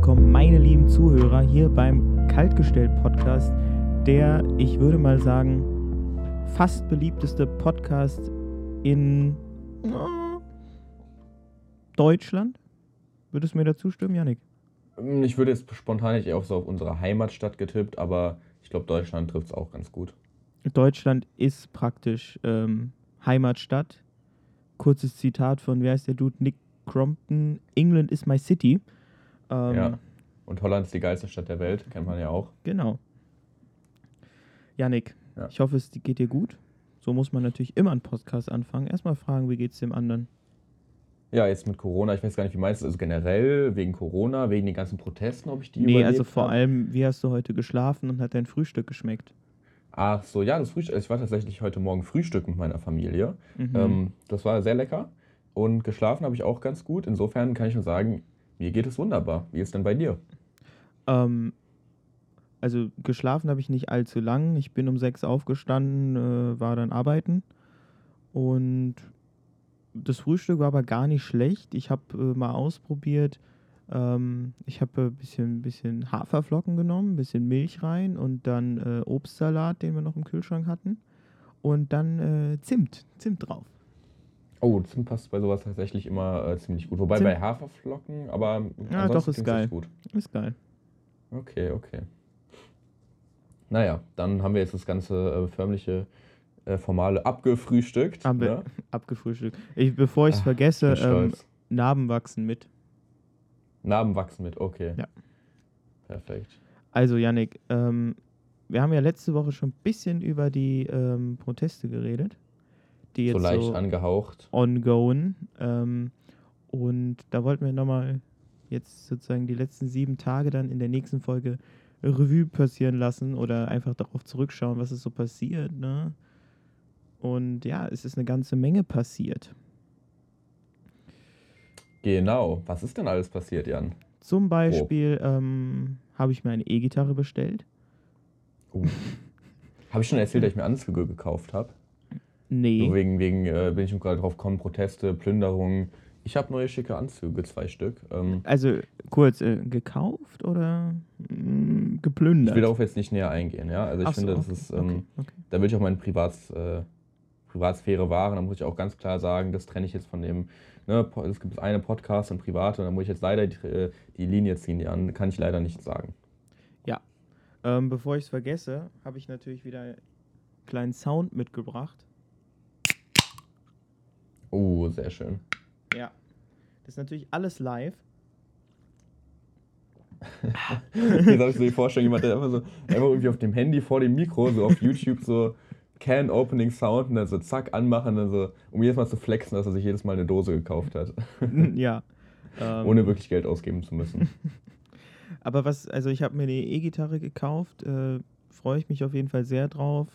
willkommen, meine lieben Zuhörer, hier beim Kaltgestellt-Podcast, der, ich würde mal sagen, fast beliebteste Podcast in Deutschland. Würdest du mir dazu stimmen, Janik? Ich würde jetzt spontan nicht auf so auf unsere Heimatstadt getippt, aber ich glaube, Deutschland trifft es auch ganz gut. Deutschland ist praktisch ähm, Heimatstadt. Kurzes Zitat von, wer ist der Dude? Nick Crompton. England is my city. Ähm, ja. Und Holland ist die geilste Stadt der Welt, kennt man ja auch. Genau. Janik, ja. ich hoffe, es geht dir gut. So muss man natürlich immer einen Podcast anfangen. Erstmal fragen, wie geht es dem anderen? Ja, jetzt mit Corona, ich weiß gar nicht, wie meinst du, also generell wegen Corona, wegen den ganzen Protesten, ob ich die Nee, also vor hab? allem, wie hast du heute geschlafen und hat dein Frühstück geschmeckt? Ach so, ja, das Frühstück, also ich war tatsächlich heute Morgen Frühstück mit meiner Familie. Mhm. Ähm, das war sehr lecker und geschlafen habe ich auch ganz gut. Insofern kann ich nur sagen, mir geht es wunderbar. Wie ist denn bei dir? Ähm, also geschlafen habe ich nicht allzu lang. Ich bin um sechs aufgestanden, äh, war dann arbeiten und das Frühstück war aber gar nicht schlecht. Ich habe äh, mal ausprobiert. Ähm, ich habe ein bisschen, bisschen Haferflocken genommen, ein bisschen Milch rein und dann äh, Obstsalat, den wir noch im Kühlschrank hatten. Und dann äh, Zimt, Zimt drauf. Oh, Zimt passt bei sowas tatsächlich immer äh, ziemlich gut. Wobei Zimt. bei Haferflocken, aber. Ja, doch, ist geil. Gut. Ist geil. Okay, okay. Naja, dann haben wir jetzt das ganze äh, förmliche äh, formale abgefrühstückt. Ab ne? Abgefrühstückt. Ich, bevor ich es vergesse, ähm, Narben wachsen mit. Narben wachsen mit, okay. Ja. Perfekt. Also, Yannick, ähm, wir haben ja letzte Woche schon ein bisschen über die ähm, Proteste geredet. Die jetzt so leicht so angehaucht. Ongoing. Ähm, und da wollten wir nochmal jetzt sozusagen die letzten sieben Tage dann in der nächsten Folge Revue passieren lassen oder einfach darauf zurückschauen, was ist so passiert. Ne? Und ja, es ist eine ganze Menge passiert. Genau. Was ist denn alles passiert, Jan? Zum Beispiel ähm, habe ich mir eine E-Gitarre bestellt. Uh. habe ich schon erzählt, dass ich mir Anzüge gekauft habe? Nee. So wegen, wegen äh, bin ich gerade drauf gekommen, Proteste, Plünderungen. Ich habe neue schicke Anzüge, zwei Stück. Ähm, also kurz, äh, gekauft oder mh, mm, geplündert? Ich will darauf jetzt nicht näher eingehen, ja. Also ich Ach finde, so, okay. das ist, ähm, okay, okay. da will ich auch meine Privats, äh, Privatsphäre wahren. Da muss ich auch ganz klar sagen, das trenne ich jetzt von dem, ne, es gibt eine Podcast und private und da muss ich jetzt leider die, äh, die Linie ziehen, die an, kann ich leider nicht sagen. Ja. Ähm, bevor ich es vergesse, habe ich natürlich wieder einen kleinen Sound mitgebracht. Oh, sehr schön. Ja. Das ist natürlich alles live. Jetzt habe ich so die Vorstellung, jemand, der einfach so einfach irgendwie auf dem Handy vor dem Mikro, so auf YouTube so Can Opening Sound und dann so zack anmachen, dann so, um jedes Mal zu flexen, dass er sich jedes Mal eine Dose gekauft hat. ja. Ohne wirklich Geld ausgeben zu müssen. Aber was, also ich habe mir eine E-Gitarre gekauft, äh, freue ich mich auf jeden Fall sehr drauf.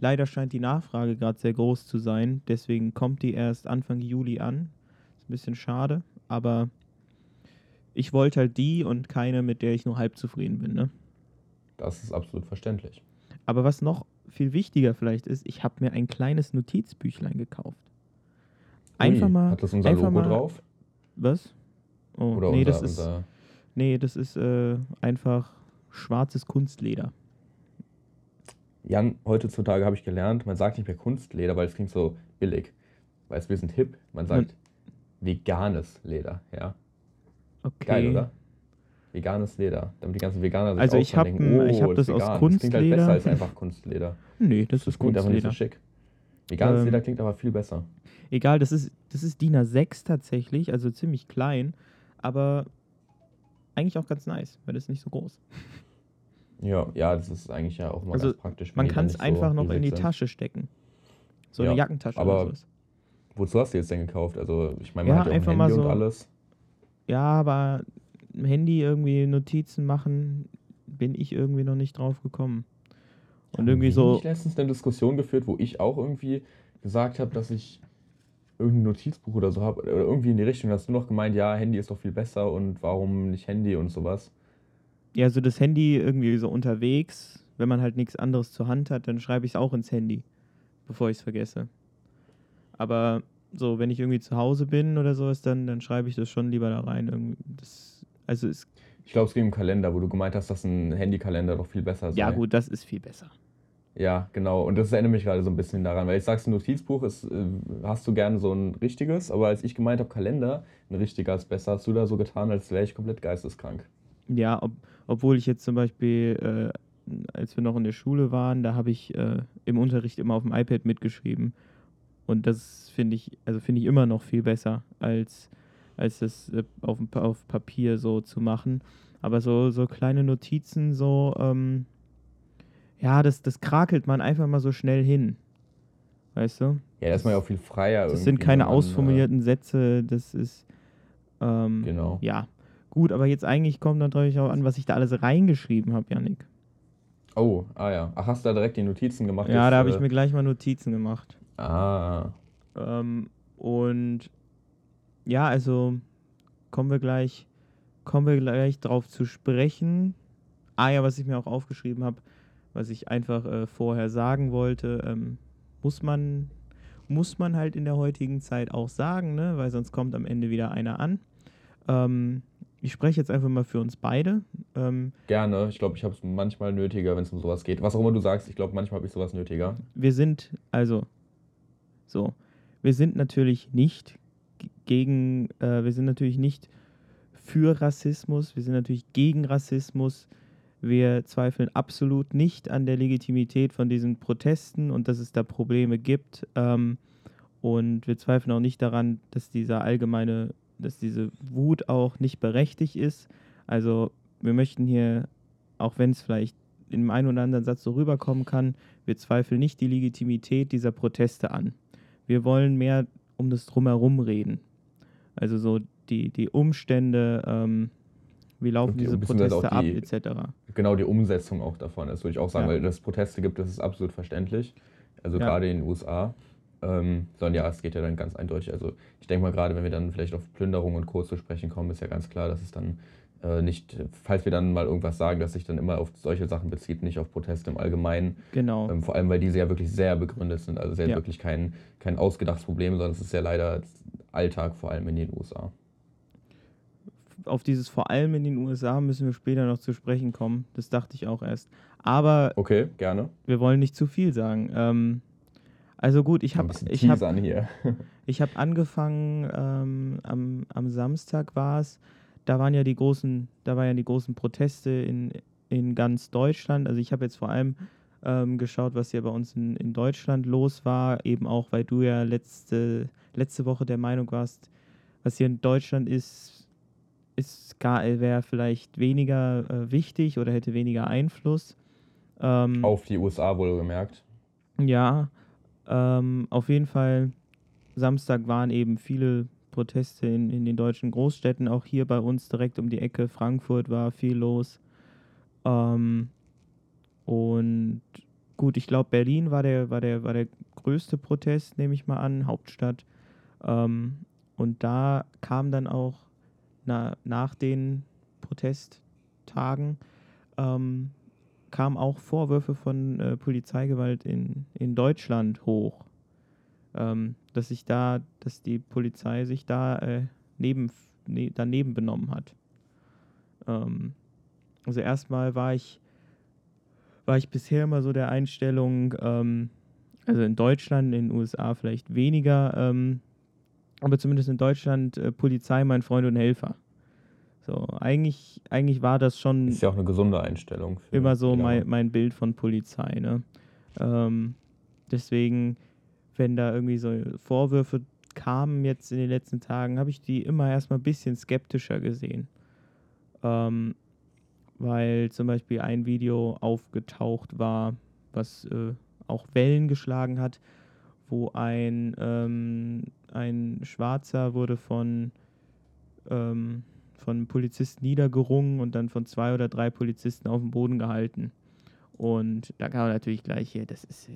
Leider scheint die Nachfrage gerade sehr groß zu sein, deswegen kommt die erst Anfang Juli an. Ist ein bisschen schade, aber ich wollte halt die und keine, mit der ich nur halb zufrieden bin. Ne? Das ist absolut verständlich. Aber was noch viel wichtiger vielleicht ist, ich habe mir ein kleines Notizbüchlein gekauft. Einfach Ui, mal. Hat das unser Logo mal, drauf? Was? Oh, Oder nee, unser, das ist, nee, das ist äh, einfach schwarzes Kunstleder. Jan, heutzutage habe ich gelernt, man sagt nicht mehr Kunstleder, weil es klingt so billig. Du, wir sind hip. Man sagt hm. veganes Leder, ja. Okay. Geil, oder? Veganes Leder, damit die ganzen Veganer sich Also ich habe oh, ich hab das, das aus Kunstleder. Das klingt halt besser als einfach Kunstleder. Nee, das, das ist klingt Kunstleder. einfach nicht so schick. Veganes ähm, Leder klingt aber viel besser. Egal, das ist, das ist DIN A6 tatsächlich, also ziemlich klein, aber eigentlich auch ganz nice, weil das ist nicht so groß. Ja, ja, das ist eigentlich ja auch mal also ganz praktisch. Man kann es einfach so noch in die sind. Tasche stecken. So ja, eine Jackentasche aber oder sowas. Wozu hast du jetzt denn gekauft? Also ich meine, man ja, hat ja auch ein Handy so, und alles. Ja, aber Handy irgendwie Notizen machen, bin ich irgendwie noch nicht drauf gekommen. Und irgendwie ich so. Ich letztens eine Diskussion geführt, wo ich auch irgendwie gesagt habe, dass ich irgendein Notizbuch oder so habe, oder irgendwie in die Richtung, hast du noch gemeint, ja, Handy ist doch viel besser und warum nicht Handy und sowas. Ja, so das Handy irgendwie so unterwegs, wenn man halt nichts anderes zur Hand hat, dann schreibe ich es auch ins Handy, bevor ich es vergesse. Aber so, wenn ich irgendwie zu Hause bin oder sowas, dann, dann schreibe ich das schon lieber da rein. Das Also es ich glaube, es ging im Kalender, wo du gemeint hast, dass ein Handykalender doch viel besser ist. Ja, gut, das ist viel besser. Ja, genau. Und das erinnert mich gerade so ein bisschen daran, weil ich sag's, ein Notizbuch ist, äh, hast du gerne so ein richtiges, aber als ich gemeint habe, Kalender, ein richtiger ist besser, hast du da so getan, als wäre ich komplett geisteskrank. Ja, ob, obwohl ich jetzt zum Beispiel, äh, als wir noch in der Schule waren, da habe ich äh, im Unterricht immer auf dem iPad mitgeschrieben. Und das finde ich, also finde ich immer noch viel besser, als als das äh, auf, auf Papier so zu machen. Aber so, so kleine Notizen, so, ähm, ja, das, das krakelt man einfach mal so schnell hin. Weißt du? Ja, das ist man ja auch viel freier. Das sind keine man, ausformulierten äh, Sätze, das ist. Ähm, genau. Ja. Gut, aber jetzt eigentlich kommt natürlich auch an, was ich da alles reingeschrieben habe, Janik. Oh, ah ja. Ach, hast du da direkt die Notizen gemacht? Ja, jetzt, da habe äh, ich mir gleich mal Notizen gemacht. Ah. Ähm, und ja, also kommen wir gleich, kommen wir gleich drauf zu sprechen. Ah ja, was ich mir auch aufgeschrieben habe, was ich einfach äh, vorher sagen wollte, ähm, muss man muss man halt in der heutigen Zeit auch sagen, ne? weil sonst kommt am Ende wieder einer an. Ähm, ich spreche jetzt einfach mal für uns beide. Ähm, Gerne. Ich glaube, ich habe es manchmal nötiger, wenn es um sowas geht. Was auch immer du sagst, ich glaube, manchmal habe ich sowas nötiger. Wir sind, also, so, wir sind natürlich nicht gegen, äh, wir sind natürlich nicht für Rassismus, wir sind natürlich gegen Rassismus. Wir zweifeln absolut nicht an der Legitimität von diesen Protesten und dass es da Probleme gibt. Ähm, und wir zweifeln auch nicht daran, dass dieser allgemeine, dass diese Wut auch nicht berechtigt ist. Also wir möchten hier, auch wenn es vielleicht in dem einen oder anderen Satz so rüberkommen kann, wir zweifeln nicht die Legitimität dieser Proteste an. Wir wollen mehr um das Drumherum reden. Also so die, die Umstände, ähm, wie laufen die, diese halt Proteste ab, etc. Genau, die Umsetzung auch davon, das würde ich auch sagen, ja. weil es Proteste gibt, das ist absolut verständlich. Also ja. gerade in den USA. Ähm, sondern ja, es geht ja dann ganz eindeutig. Also ich denke mal, gerade wenn wir dann vielleicht auf Plünderung und Co. zu sprechen kommen, ist ja ganz klar, dass es dann äh, nicht, falls wir dann mal irgendwas sagen, dass sich dann immer auf solche Sachen bezieht, nicht auf Proteste im Allgemeinen. Genau. Ähm, vor allem, weil diese ja wirklich sehr begründet sind. Also es ist ja. wirklich kein, kein ausgedachtes Problem, sondern es ist ja leider Alltag, vor allem in den USA. Auf dieses vor allem in den USA müssen wir später noch zu sprechen kommen. Das dachte ich auch erst. Aber. Okay, gerne. Wir wollen nicht zu viel sagen. Ähm, also gut, ich habe ich habe ich habe angefangen ähm, am, am Samstag war es. Da waren ja die großen, da waren ja die großen Proteste in, in ganz Deutschland. Also ich habe jetzt vor allem ähm, geschaut, was hier bei uns in, in Deutschland los war, eben auch, weil du ja letzte, letzte Woche der Meinung warst, was hier in Deutschland ist, ist gar wäre vielleicht weniger äh, wichtig oder hätte weniger Einfluss. Ähm, Auf die USA wohlgemerkt. Ja, ähm, auf jeden Fall. Samstag waren eben viele Proteste in, in den deutschen Großstädten, auch hier bei uns direkt um die Ecke. Frankfurt war viel los. Ähm, und gut, ich glaube, Berlin war der, war, der, war der größte Protest, nehme ich mal an, Hauptstadt. Ähm, und da kam dann auch na, nach den Protesttagen ähm, kamen auch Vorwürfe von äh, Polizeigewalt in, in Deutschland hoch. Ähm, dass sich da, dass die Polizei sich da äh, neben, ne, daneben benommen hat. Ähm, also erstmal war ich war ich bisher immer so der Einstellung, ähm, also in Deutschland, in den USA vielleicht weniger, ähm, aber zumindest in Deutschland äh, Polizei mein Freund und Helfer. So, eigentlich, eigentlich war das schon. Ist ja auch eine gesunde Einstellung. immer so mein, mein Bild von Polizei. Ne? Ähm, deswegen, wenn da irgendwie so Vorwürfe kamen jetzt in den letzten Tagen, habe ich die immer erstmal ein bisschen skeptischer gesehen. Ähm, weil zum Beispiel ein Video aufgetaucht war, was äh, auch Wellen geschlagen hat, wo ein, ähm, ein Schwarzer wurde von, ähm, von Polizisten niedergerungen und dann von zwei oder drei Polizisten auf dem Boden gehalten. Und da kam natürlich gleich hier, das ist,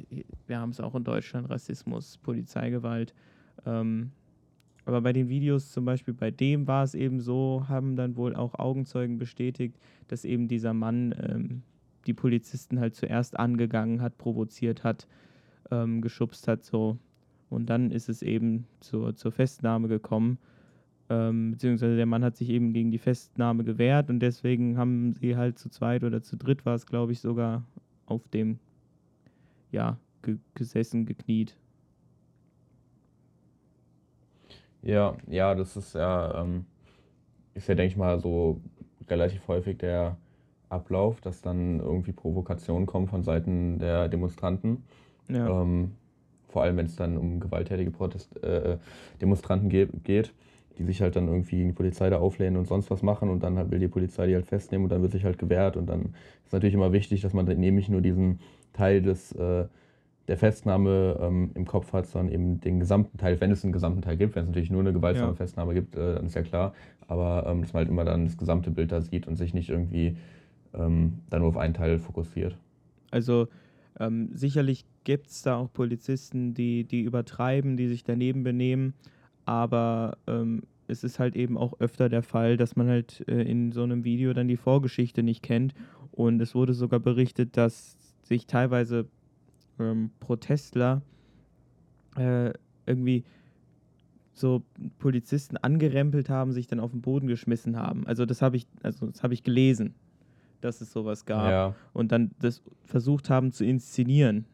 wir haben es auch in Deutschland, Rassismus, Polizeigewalt. Ähm, aber bei den Videos, zum Beispiel bei dem war es eben so, haben dann wohl auch Augenzeugen bestätigt, dass eben dieser Mann ähm, die Polizisten halt zuerst angegangen hat, provoziert hat, ähm, geschubst hat, so. Und dann ist es eben zur, zur Festnahme gekommen. Ähm, beziehungsweise der Mann hat sich eben gegen die Festnahme gewehrt und deswegen haben sie halt zu zweit oder zu dritt war es, glaube ich, sogar auf dem, ja, ge gesessen, gekniet. Ja, ja, das ist ja, ähm, ist ja, denke ich mal, so relativ häufig der Ablauf, dass dann irgendwie Provokationen kommen von Seiten der Demonstranten. Ja. Ähm, vor allem, wenn es dann um gewalttätige Protest äh, Demonstranten ge geht, die sich halt dann irgendwie in die Polizei da auflehnen und sonst was machen und dann halt will die Polizei die halt festnehmen und dann wird sich halt gewehrt und dann ist natürlich immer wichtig, dass man dann nämlich nur diesen Teil des äh, der Festnahme ähm, im Kopf hat, sondern eben den gesamten Teil, wenn es einen gesamten Teil gibt, wenn es natürlich nur eine gewaltsame ja. Festnahme gibt, äh, dann ist ja klar, aber ähm, dass man halt immer dann das gesamte Bild da sieht und sich nicht irgendwie ähm, dann nur auf einen Teil fokussiert. Also ähm, sicherlich gibt es da auch Polizisten, die, die übertreiben, die sich daneben benehmen, aber ähm, es ist halt eben auch öfter der Fall, dass man halt äh, in so einem Video dann die Vorgeschichte nicht kennt und es wurde sogar berichtet, dass sich teilweise ähm, Protestler äh, irgendwie so Polizisten angerempelt haben, sich dann auf den Boden geschmissen haben. Also das habe ich, also das habe ich gelesen, dass es sowas gab. Ja. Und dann das versucht haben zu inszenieren.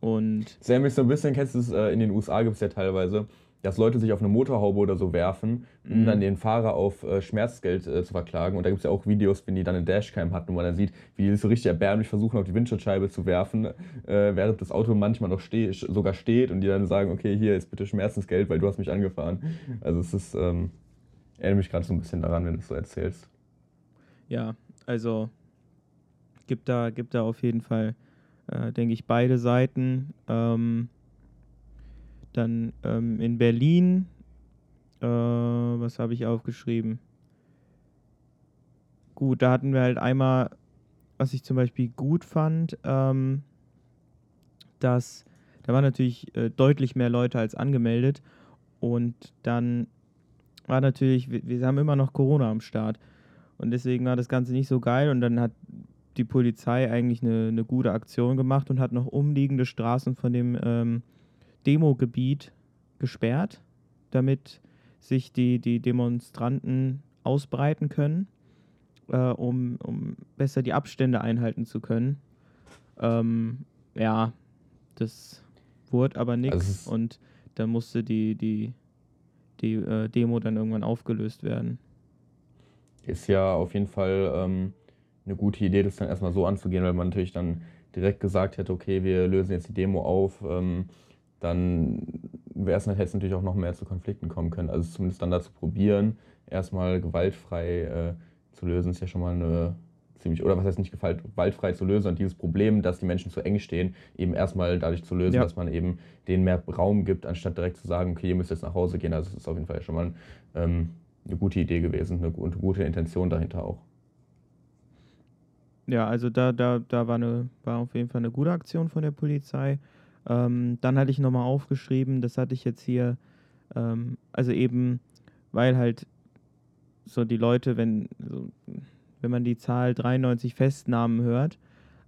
Und mich so ein bisschen, kennst du es, äh, in den USA gibt es ja teilweise dass Leute sich auf eine Motorhaube oder so werfen, um mhm. dann den Fahrer auf äh, Schmerzgeld äh, zu verklagen. Und da gibt es ja auch Videos, wenn die dann eine Dashcam hatten, wo man dann sieht, wie die so richtig erbärmlich versuchen, auf die Windschutzscheibe zu werfen, äh, während das Auto manchmal noch ste sogar steht und die dann sagen, okay, hier ist bitte Schmerzensgeld, weil du hast mich angefahren. Also es ist, ähm, erinnere mich gerade so ein bisschen daran, wenn du es so erzählst. Ja, also gibt da, gibt da auf jeden Fall, äh, denke ich, beide Seiten. Ähm, dann ähm, in Berlin, äh, was habe ich aufgeschrieben? Gut, da hatten wir halt einmal, was ich zum Beispiel gut fand, ähm, dass da waren natürlich äh, deutlich mehr Leute als angemeldet. Und dann war natürlich, wir, wir haben immer noch Corona am Start. Und deswegen war das Ganze nicht so geil. Und dann hat die Polizei eigentlich eine, eine gute Aktion gemacht und hat noch umliegende Straßen von dem ähm, Demogebiet gesperrt, damit sich die, die Demonstranten ausbreiten können, äh, um, um besser die Abstände einhalten zu können. Ähm, ja, das wurde aber nichts also und dann musste die, die, die äh, Demo dann irgendwann aufgelöst werden. Ist ja auf jeden Fall ähm, eine gute Idee, das dann erstmal so anzugehen, weil man natürlich dann direkt gesagt hätte, okay, wir lösen jetzt die Demo auf. Ähm, dann wäre es hätte es natürlich auch noch mehr zu Konflikten kommen können. Also zumindest dann dazu probieren, erstmal gewaltfrei äh, zu lösen, ist ja schon mal eine ziemlich, oder was heißt nicht gewaltfrei zu lösen, sondern dieses Problem, dass die Menschen zu eng stehen, eben erstmal dadurch zu lösen, ja. dass man eben denen mehr Raum gibt, anstatt direkt zu sagen, okay, ihr müsst jetzt nach Hause gehen. Also das ist auf jeden Fall schon mal ähm, eine gute Idee gewesen, eine, eine gute Intention dahinter auch. Ja, also da, da, da war, eine, war auf jeden Fall eine gute Aktion von der Polizei. Ähm, dann hatte ich nochmal aufgeschrieben, das hatte ich jetzt hier, ähm, also eben, weil halt so die Leute, wenn, so, wenn man die Zahl 93 Festnahmen hört,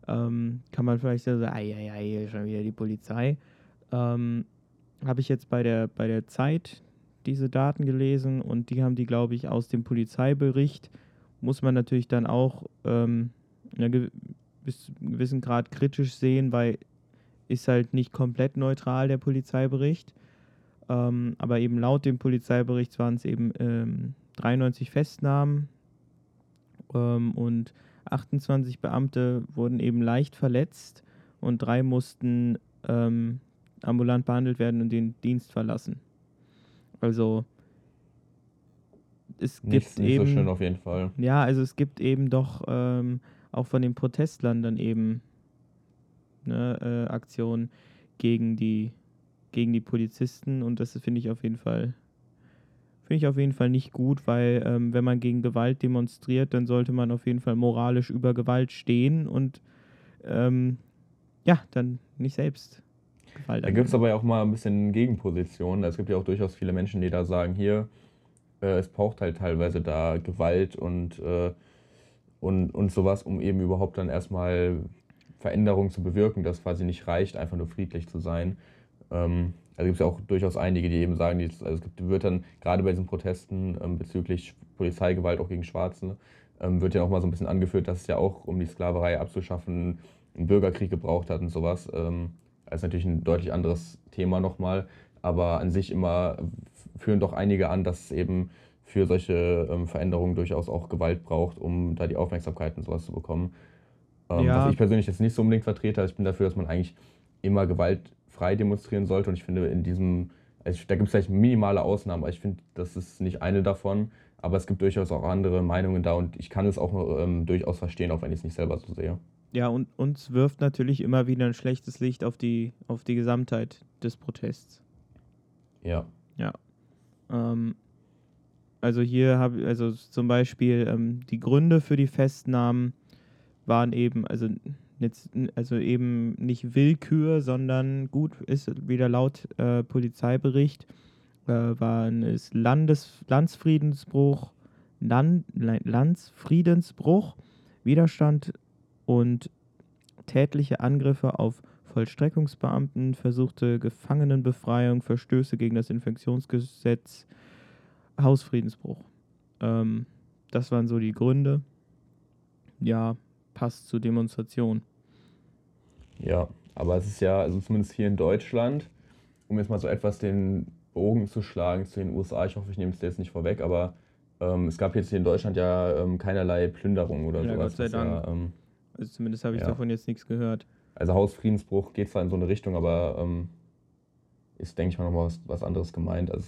ähm, kann man vielleicht so sagen, ei, ei, ei, schon wieder die Polizei. Ähm, Habe ich jetzt bei der, bei der Zeit diese Daten gelesen und die haben die, glaube ich, aus dem Polizeibericht, muss man natürlich dann auch ähm, bis zu einem gewissen Grad kritisch sehen, weil ist halt nicht komplett neutral, der Polizeibericht. Ähm, aber eben laut dem Polizeibericht waren es eben ähm, 93 Festnahmen ähm, und 28 Beamte wurden eben leicht verletzt und drei mussten ähm, ambulant behandelt werden und den Dienst verlassen. Also es nicht, gibt nicht eben. so schön auf jeden Fall. Ja, also es gibt eben doch ähm, auch von den Protestlern dann eben ne, äh, Aktion gegen die, gegen die Polizisten und das finde ich auf jeden Fall finde ich auf jeden Fall nicht gut, weil ähm, wenn man gegen Gewalt demonstriert, dann sollte man auf jeden Fall moralisch über Gewalt stehen und ähm, ja, dann nicht selbst Gewalt. Da gibt es aber ja auch mal ein bisschen Gegenpositionen. Es gibt ja auch durchaus viele Menschen, die da sagen, hier, äh, es braucht halt teilweise da Gewalt und, äh, und, und sowas, um eben überhaupt dann erstmal Veränderung zu bewirken, dass quasi nicht reicht, einfach nur friedlich zu sein. Ähm, Also gibt es ja auch durchaus einige, die eben sagen, die, also es gibt, wird dann gerade bei diesen Protesten ähm, bezüglich Polizeigewalt auch gegen Schwarze, ähm, wird ja auch mal so ein bisschen angeführt, dass es ja auch, um die Sklaverei abzuschaffen, einen Bürgerkrieg gebraucht hat und sowas. Ähm, das ist natürlich ein deutlich anderes Thema nochmal, aber an sich immer führen doch einige an, dass es eben für solche ähm, Veränderungen durchaus auch Gewalt braucht, um da die Aufmerksamkeit und sowas zu bekommen. Ähm, ja. Was ich persönlich jetzt nicht so unbedingt vertrete, ich bin dafür, dass man eigentlich immer gewaltfrei demonstrieren sollte und ich finde in diesem, also da gibt es vielleicht minimale Ausnahmen, aber ich finde, das ist nicht eine davon, aber es gibt durchaus auch andere Meinungen da und ich kann es auch ähm, durchaus verstehen, auch wenn ich es nicht selber so sehe. Ja, und uns wirft natürlich immer wieder ein schlechtes Licht auf die, auf die Gesamtheit des Protests. Ja. Ja. Ähm, also hier habe also zum Beispiel ähm, die Gründe für die Festnahmen waren eben, also jetzt, also eben nicht Willkür, sondern gut, ist wieder laut äh, Polizeibericht, äh, waren es Landes, Landsfriedensbruch, Land, Landsfriedensbruch, Widerstand und tätliche Angriffe auf Vollstreckungsbeamten, versuchte Gefangenenbefreiung, Verstöße gegen das Infektionsgesetz, Hausfriedensbruch. Ähm, das waren so die Gründe. Ja, passt zur Demonstration. Ja, aber es ist ja, also zumindest hier in Deutschland, um jetzt mal so etwas den Bogen zu schlagen zu den USA, ich hoffe, ich nehme es dir jetzt nicht vorweg, aber ähm, es gab jetzt hier in Deutschland ja ähm, keinerlei Plünderung oder ja, sowas. Gott sei Dank. Ja, ähm, also zumindest habe ich ja. davon jetzt nichts gehört. Also Hausfriedensbruch geht zwar in so eine Richtung, aber ähm, ist, denke ich mal, nochmal was, was anderes gemeint. Also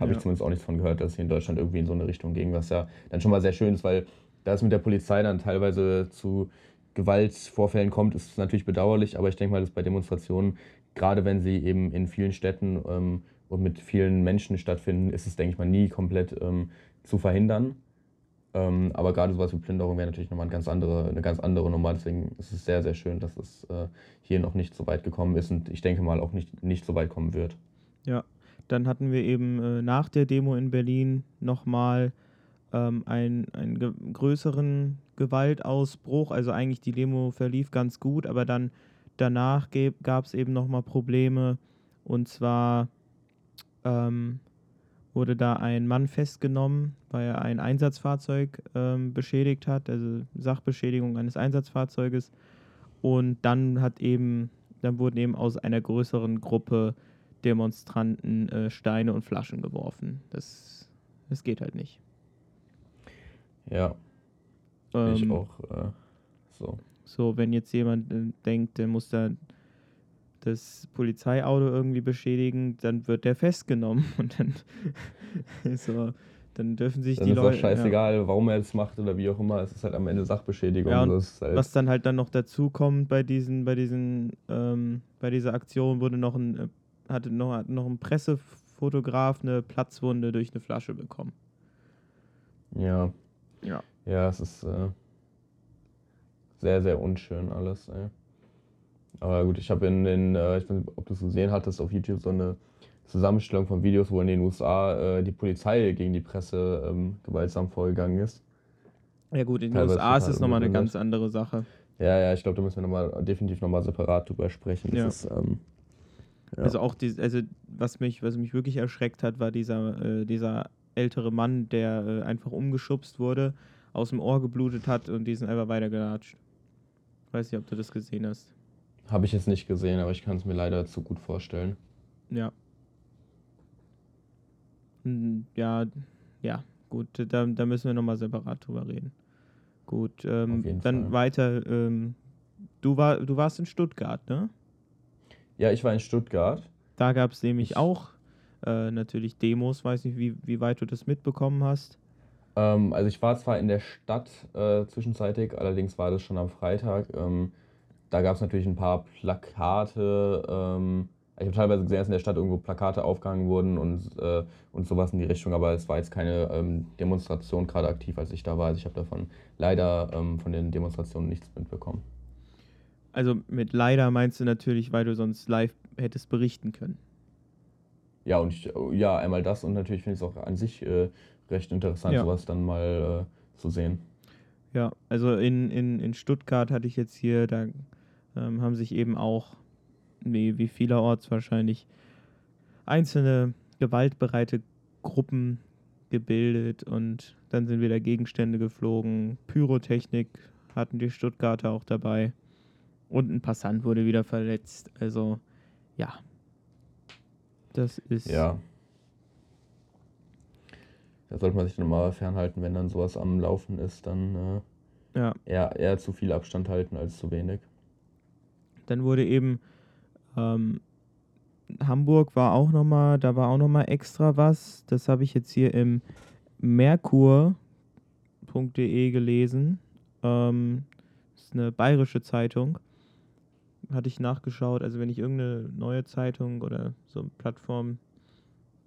habe ja. ich zumindest auch nichts von gehört, dass es hier in Deutschland irgendwie in so eine Richtung ging, was ja dann schon mal sehr schön ist, weil da es mit der Polizei dann teilweise zu Gewaltvorfällen kommt, ist es natürlich bedauerlich, aber ich denke mal, dass bei Demonstrationen, gerade wenn sie eben in vielen Städten ähm, und mit vielen Menschen stattfinden, ist es, denke ich mal, nie komplett ähm, zu verhindern. Ähm, aber gerade sowas wie Plünderung wäre natürlich nochmal eine ganz andere, eine ganz andere Nummer. Deswegen ist es sehr, sehr schön, dass es äh, hier noch nicht so weit gekommen ist und ich denke mal auch nicht, nicht so weit kommen wird. Ja, dann hatten wir eben äh, nach der Demo in Berlin nochmal ähm, einen, einen ge größeren Gewaltausbruch. Also eigentlich die Demo verlief ganz gut, aber dann danach gab es eben nochmal Probleme. Und zwar ähm, wurde da ein Mann festgenommen, weil er ein Einsatzfahrzeug ähm, beschädigt hat, also Sachbeschädigung eines Einsatzfahrzeuges. Und dann hat eben, dann wurden eben aus einer größeren Gruppe Demonstranten äh, Steine und Flaschen geworfen. Das, das geht halt nicht. Ja. Ähm, ich auch äh, so. So, wenn jetzt jemand äh, denkt, der muss da das Polizeiauto irgendwie beschädigen, dann wird der festgenommen und dann so, dann dürfen sich dann die Leute. Ist scheißegal, ja. warum er es macht oder wie auch immer. Es ist halt am Ende Sachbeschädigung. Ja, halt was dann halt dann noch dazu kommt bei diesen, bei diesen, ähm, bei dieser Aktion wurde noch ein äh, hatte noch, hat noch ein Pressefotograf eine Platzwunde durch eine Flasche bekommen. Ja. Ja. Ja, es ist äh, sehr, sehr unschön alles. Ey. Aber gut, ich habe in den, äh, ich weiß nicht, ob du es gesehen hattest, auf YouTube so eine Zusammenstellung von Videos, wo in den USA äh, die Polizei gegen die Presse ähm, gewaltsam vorgegangen ist. Ja gut, in den USA ist es nochmal eine ganz andere Sache. Ja, ja, ich glaube, da müssen wir noch mal, definitiv nochmal separat drüber sprechen. Ja. Ist, ähm, ja. Also auch die, also was mich, was mich wirklich erschreckt hat, war dieser, äh, dieser ältere Mann, der äh, einfach umgeschubst wurde, aus dem Ohr geblutet hat und diesen einfach weitergelatscht. Weiß nicht, ob du das gesehen hast. Habe ich jetzt nicht gesehen, aber ich kann es mir leider zu gut vorstellen. Ja. Hm, ja, ja, gut, da, da müssen wir nochmal separat drüber reden. Gut, ähm, dann Fall. weiter. Ähm, du, war, du warst in Stuttgart, ne? Ja, ich war in Stuttgart. Da gab es nämlich auch äh, natürlich Demos. Weiß nicht, wie, wie weit du das mitbekommen hast. Ähm, also ich war zwar in der Stadt äh, zwischenzeitig, allerdings war das schon am Freitag. Ähm, da gab es natürlich ein paar Plakate. Ähm, ich habe teilweise gesehen, dass in der Stadt irgendwo Plakate aufgehangen wurden und, äh, und sowas in die Richtung, aber es war jetzt keine ähm, Demonstration gerade aktiv, als ich da war. Also ich habe davon leider ähm, von den Demonstrationen nichts mitbekommen. Also mit leider meinst du natürlich, weil du sonst live hättest berichten können. Ja, und ich, ja, einmal das und natürlich finde ich es auch an sich äh, recht interessant, ja. sowas dann mal äh, zu sehen. Ja, also in, in, in Stuttgart hatte ich jetzt hier, da ähm, haben sich eben auch, wie, wie vielerorts wahrscheinlich, einzelne gewaltbereite Gruppen gebildet und dann sind wieder Gegenstände geflogen. Pyrotechnik hatten die Stuttgarter auch dabei. Und ein Passant wurde wieder verletzt. Also, ja. Das ist. Ja. Da sollte man sich dann mal fernhalten, wenn dann sowas am Laufen ist, dann äh, ja. eher, eher zu viel Abstand halten als zu wenig. Dann wurde eben ähm, Hamburg war auch nochmal, da war auch nochmal extra was. Das habe ich jetzt hier im Merkur.de gelesen. Ähm, das ist eine bayerische Zeitung. Hatte ich nachgeschaut. Also wenn ich irgendeine neue Zeitung oder so Plattform,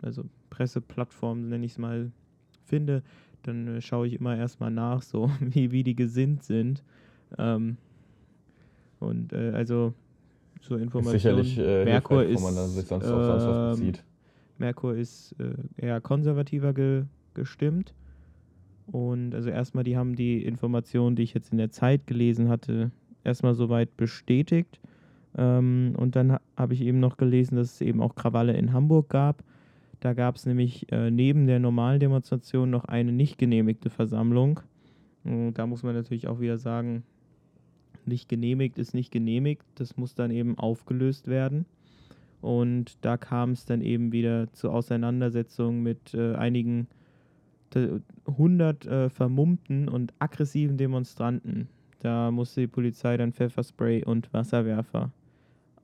also Presseplattform nenne ich es mal, finde, dann äh, schaue ich immer erstmal nach, so wie, wie die gesinnt sind. Ähm, und äh, also zur Information. Ist sicherlich äh, Merkur ist, wo man sich sonst, sonst was ähm, bezieht. Merkur ist äh, eher konservativer ge gestimmt. Und also erstmal, die haben die Informationen, die ich jetzt in der Zeit gelesen hatte, erstmal soweit bestätigt. Ähm, und dann ha habe ich eben noch gelesen, dass es eben auch Krawalle in Hamburg gab. Da gab es nämlich äh, neben der normalen Demonstration noch eine nicht genehmigte Versammlung. Und da muss man natürlich auch wieder sagen, nicht genehmigt ist nicht genehmigt. Das muss dann eben aufgelöst werden. Und da kam es dann eben wieder zu Auseinandersetzungen mit äh, einigen hundert äh, vermummten und aggressiven Demonstranten. Da musste die Polizei dann Pfefferspray und Wasserwerfer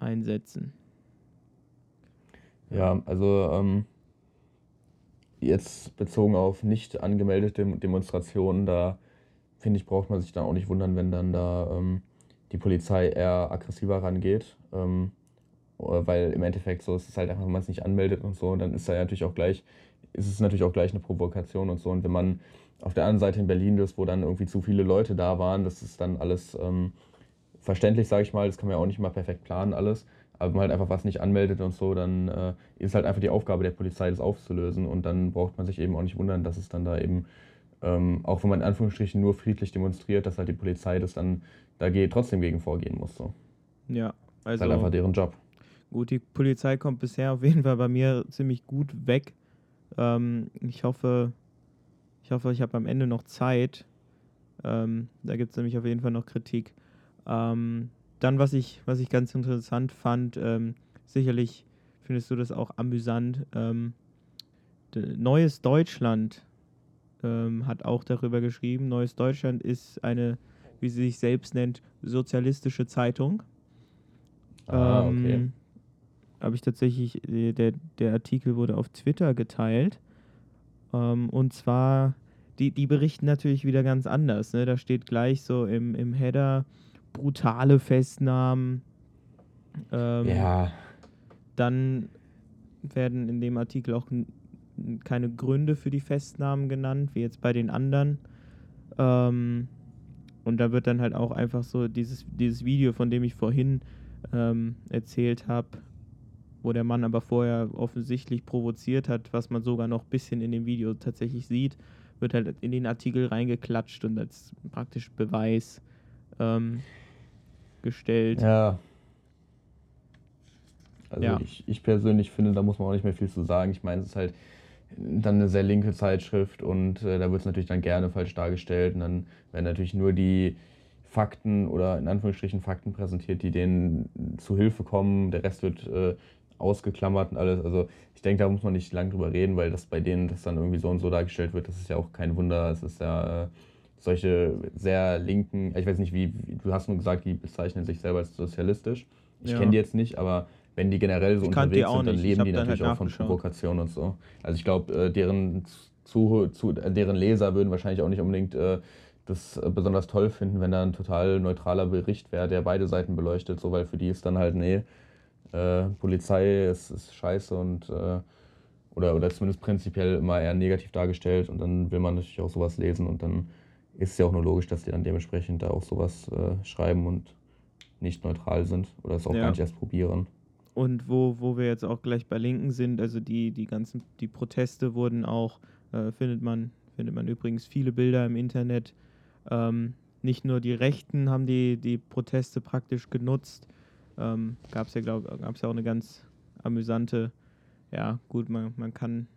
einsetzen. Ja, also ähm, jetzt bezogen auf nicht angemeldete Demonstrationen, da finde ich, braucht man sich dann auch nicht wundern, wenn dann da ähm, die Polizei eher aggressiver rangeht. Ähm, weil im Endeffekt so ist es halt einfach, wenn man es nicht anmeldet und so, dann ist da ja natürlich auch gleich, ist es natürlich auch gleich eine Provokation und so. Und wenn man auf der anderen Seite in Berlin ist, wo dann irgendwie zu viele Leute da waren, das ist dann alles ähm, verständlich, sage ich mal, das kann man ja auch nicht mal perfekt planen alles. Aber wenn man halt einfach was nicht anmeldet und so, dann äh, ist halt einfach die Aufgabe der Polizei, das aufzulösen. Und dann braucht man sich eben auch nicht wundern, dass es dann da eben, ähm, auch wenn man in Anführungsstrichen nur friedlich demonstriert, dass halt die Polizei das dann da trotzdem gegen vorgehen muss. So. Ja, also. Das ist halt also einfach deren Job. Gut, die Polizei kommt bisher auf jeden Fall bei mir ziemlich gut weg. Ähm, ich hoffe, ich hoffe, ich habe am Ende noch Zeit. Ähm, da gibt es nämlich auf jeden Fall noch Kritik. Ähm, dann, was ich, was ich ganz interessant fand, ähm, sicherlich findest du das auch amüsant. Ähm, Neues Deutschland ähm, hat auch darüber geschrieben. Neues Deutschland ist eine wie sie sich selbst nennt, sozialistische Zeitung. Ah, okay. Ähm, Habe ich tatsächlich, äh, der, der Artikel wurde auf Twitter geteilt. Ähm, und zwar, die, die berichten natürlich wieder ganz anders. Ne? Da steht gleich so im, im Header brutale Festnahmen. Ähm, ja. Dann werden in dem Artikel auch keine Gründe für die Festnahmen genannt, wie jetzt bei den anderen. Ähm, und da wird dann halt auch einfach so dieses, dieses Video, von dem ich vorhin ähm, erzählt habe, wo der Mann aber vorher offensichtlich provoziert hat, was man sogar noch ein bisschen in dem Video tatsächlich sieht, wird halt in den Artikel reingeklatscht und als praktisch Beweis ähm, gestellt. Ja. Also ja. Ich, ich persönlich finde, da muss man auch nicht mehr viel zu sagen. Ich meine, es ist halt dann eine sehr linke Zeitschrift und äh, da wird es natürlich dann gerne falsch dargestellt und dann werden natürlich nur die Fakten oder in Anführungsstrichen Fakten präsentiert, die denen zu Hilfe kommen. Der Rest wird äh, ausgeklammert und alles. Also ich denke, da muss man nicht lang drüber reden, weil das bei denen das dann irgendwie so und so dargestellt wird, das ist ja auch kein Wunder. Es ist ja äh, solche sehr linken, ich weiß nicht, wie, wie, du hast nur gesagt, die bezeichnen sich selber als sozialistisch. Ich ja. kenne die jetzt nicht, aber wenn die generell so ich unterwegs sind, dann leben die natürlich halt auch von Provokation und so. Also ich glaube, äh, deren, zu, zu, deren Leser würden wahrscheinlich auch nicht unbedingt äh, das äh, besonders toll finden, wenn da ein total neutraler Bericht wäre, der beide Seiten beleuchtet, so weil für die ist dann halt, nee, äh, Polizei ist, ist scheiße und äh, oder, oder zumindest prinzipiell immer eher negativ dargestellt und dann will man natürlich auch sowas lesen und dann ist ja auch nur logisch, dass die dann dementsprechend da auch sowas äh, schreiben und nicht neutral sind oder es auch ja. gar nicht erst probieren. Und wo, wo wir jetzt auch gleich bei Linken sind, also die, die ganzen, die Proteste wurden auch, äh, findet man, findet man übrigens viele Bilder im Internet. Ähm, nicht nur die Rechten haben die, die Proteste praktisch genutzt. Ähm, Gab es ja, glaube gab es ja auch eine ganz amüsante ja, gut, man, man kann.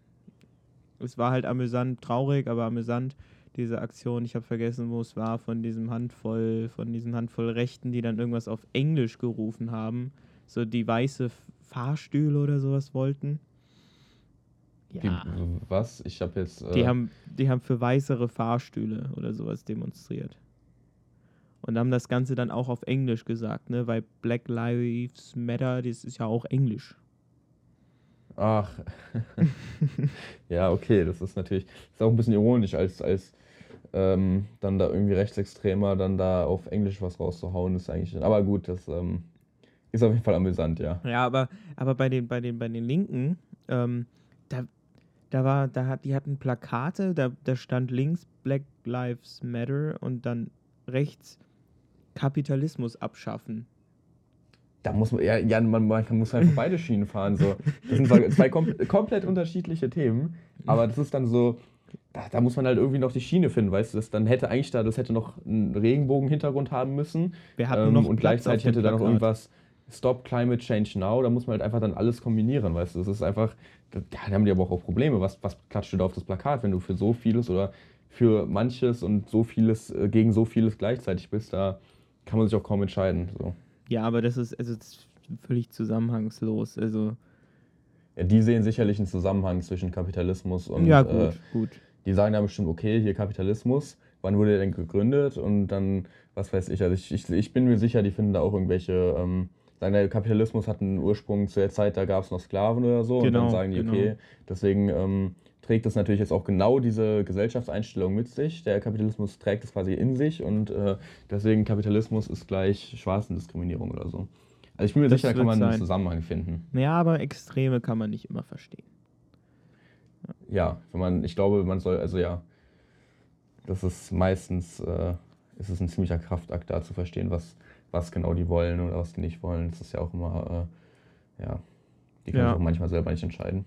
Es war halt amüsant, traurig, aber amüsant, diese Aktion. Ich habe vergessen, wo es war, von diesem Handvoll, von diesen Handvoll Rechten, die dann irgendwas auf Englisch gerufen haben. So die weiße Fahrstühle oder sowas wollten. Ja. Die, was? Ich habe jetzt. Äh die, haben, die haben für weißere Fahrstühle oder sowas demonstriert. Und haben das Ganze dann auch auf Englisch gesagt, ne? Weil Black Lives Matter, das ist ja auch Englisch. Ach. ja, okay, das ist natürlich. Ist auch ein bisschen ironisch, als, als ähm, dann da irgendwie Rechtsextremer dann da auf Englisch was rauszuhauen, ist eigentlich. Aber gut, das ähm, ist auf jeden Fall amüsant, ja. Ja, aber, aber bei den, bei den, bei den Linken, ähm, da, da war, da hat, die hatten Plakate, da, da stand links Black Lives Matter und dann rechts Kapitalismus abschaffen. Da muss man, ja, ja man, man muss einfach beide Schienen fahren. So. Das sind zwei, zwei kom komplett unterschiedliche Themen, aber das ist dann so, da, da, muss man halt irgendwie noch die Schiene finden, weißt du, das dann hätte eigentlich da, das hätte noch einen Regenbogen-Hintergrund haben müssen. Wir hatten ähm, noch und gleichzeitig hätte da noch irgendwas Stop Climate Change Now, da muss man halt einfach dann alles kombinieren, weißt du, das ist einfach, da haben die aber auch Probleme, was, was klatscht du da auf das Plakat, wenn du für so vieles oder für manches und so vieles, äh, gegen so vieles gleichzeitig bist, da kann man sich auch kaum entscheiden. So. Ja, aber das ist, also das ist völlig zusammenhangslos, also... Ja, die sehen sicherlich einen Zusammenhang zwischen Kapitalismus und ja, gut, äh, gut die sagen dann bestimmt, okay, hier Kapitalismus, wann wurde der denn gegründet? Und dann, was weiß ich, also ich, ich, ich bin mir sicher, die finden da auch irgendwelche, ähm, sagen, der Kapitalismus hat einen Ursprung zu der Zeit, da gab es noch Sklaven oder so. Genau, und dann genau, sagen die, genau. okay, deswegen ähm, trägt das natürlich jetzt auch genau diese Gesellschaftseinstellung mit sich. Der Kapitalismus trägt es quasi in sich und äh, deswegen Kapitalismus ist gleich Schwarzendiskriminierung oder so. Also ich bin mir das sicher, da kann man sein. einen Zusammenhang finden. Ja, aber Extreme kann man nicht immer verstehen ja, wenn man, ich glaube, man soll, also ja, das ist meistens, äh, ist es ein ziemlicher Kraftakt da zu verstehen, was, was genau die wollen oder was die nicht wollen. Das ist ja auch immer, äh, ja, die können ja. sich auch manchmal selber nicht entscheiden.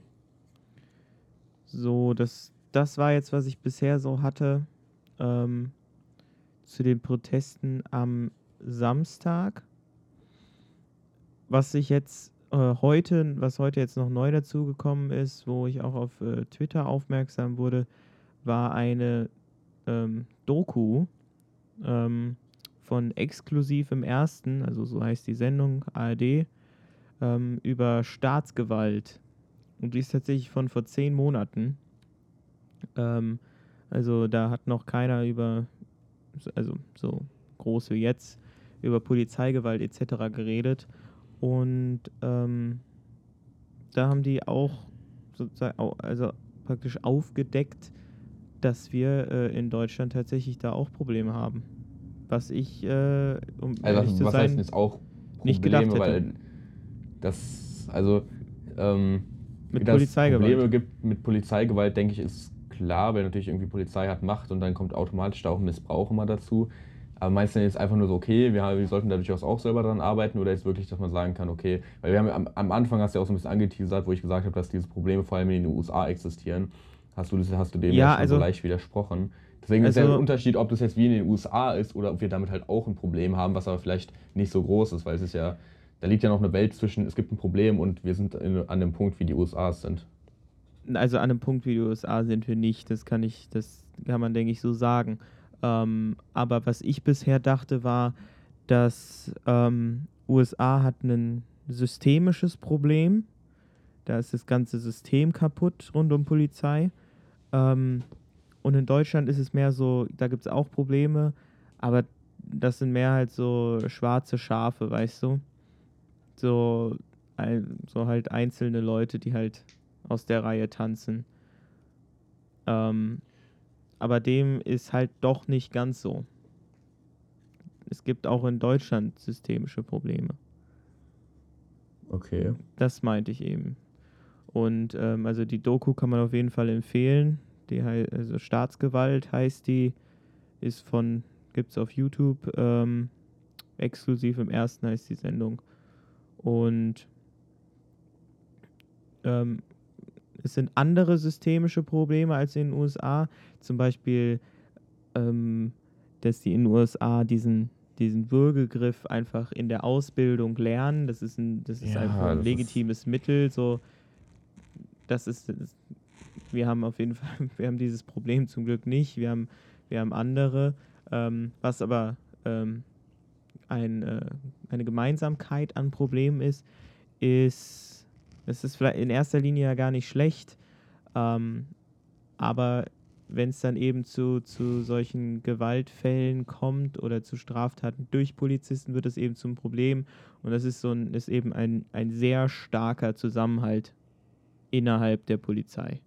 So, das, das war jetzt, was ich bisher so hatte ähm, zu den Protesten am Samstag. Was sich jetzt äh, heute, was heute jetzt noch neu dazugekommen ist, wo ich auch auf äh, Twitter aufmerksam wurde, war eine ähm, Doku ähm, von Exklusiv im Ersten, also so heißt die Sendung, ARD, ähm, über Staatsgewalt. Und die ist tatsächlich von vor zehn Monaten. Ähm, also da hat noch keiner über, also so groß wie jetzt, über Polizeigewalt etc. geredet. Und ähm, da haben die auch sozusagen, also praktisch aufgedeckt, dass wir äh, in Deutschland tatsächlich da auch Probleme haben. Was ich, äh, um also was, was sein, heißt jetzt auch Probleme, nicht gedacht hätte. weil das, also ähm, mit Polizeigewalt. Probleme gibt mit Polizeigewalt, denke ich, ist klar, weil natürlich irgendwie Polizei hat Macht und dann kommt automatisch da auch Missbrauch immer dazu. Aber meinst du jetzt einfach nur so, okay, wir, wir sollten da durchaus auch selber dran arbeiten oder ist wirklich, dass man sagen kann, okay, weil wir haben am, am Anfang hast du ja auch so ein bisschen angeteasert, wo ich gesagt habe, dass diese Probleme vor allem in den USA existieren. Hast du, hast du dem ja, schon also, so leicht widersprochen. Deswegen also, ist der Unterschied, ob das jetzt wie in den USA ist oder ob wir damit halt auch ein Problem haben, was aber vielleicht nicht so groß ist, weil es ist ja, da liegt ja noch eine Welt zwischen, es gibt ein Problem und wir sind in, an dem Punkt, wie die USA sind. Also an dem Punkt, wie die USA sind wir nicht, das kann ich, das kann man, denke ich, so sagen. Ähm, aber was ich bisher dachte, war, dass ähm, USA hat ein systemisches Problem. Da ist das ganze System kaputt rund um Polizei. Ähm, und in Deutschland ist es mehr so, da gibt es auch Probleme, aber das sind mehr halt so schwarze Schafe, weißt du? So, so halt einzelne Leute, die halt aus der Reihe tanzen. Ähm, aber dem ist halt doch nicht ganz so. Es gibt auch in Deutschland systemische Probleme. Okay. Das meinte ich eben. Und ähm, also die Doku kann man auf jeden Fall empfehlen. Die also Staatsgewalt heißt die, ist von, gibt es auf YouTube, ähm, exklusiv im ersten heißt die Sendung. Und ähm, es sind andere systemische Probleme als in den USA. Zum Beispiel, ähm, dass die in den USA diesen, diesen Würgegriff einfach in der Ausbildung lernen. Das ist, ein, das ist ja, einfach ein legitimes Mittel. So, das ist, wir haben auf jeden Fall, wir haben dieses Problem zum Glück nicht. Wir haben, wir haben andere, ähm, was aber ähm, ein, äh, eine Gemeinsamkeit an Problemen ist, ist, es ist vielleicht in erster Linie ja gar nicht schlecht, ähm, aber wenn es dann eben zu, zu solchen Gewaltfällen kommt oder zu Straftaten durch Polizisten, wird es eben zum Problem. Und das ist so ein, ist eben ein, ein sehr starker Zusammenhalt innerhalb der Polizei.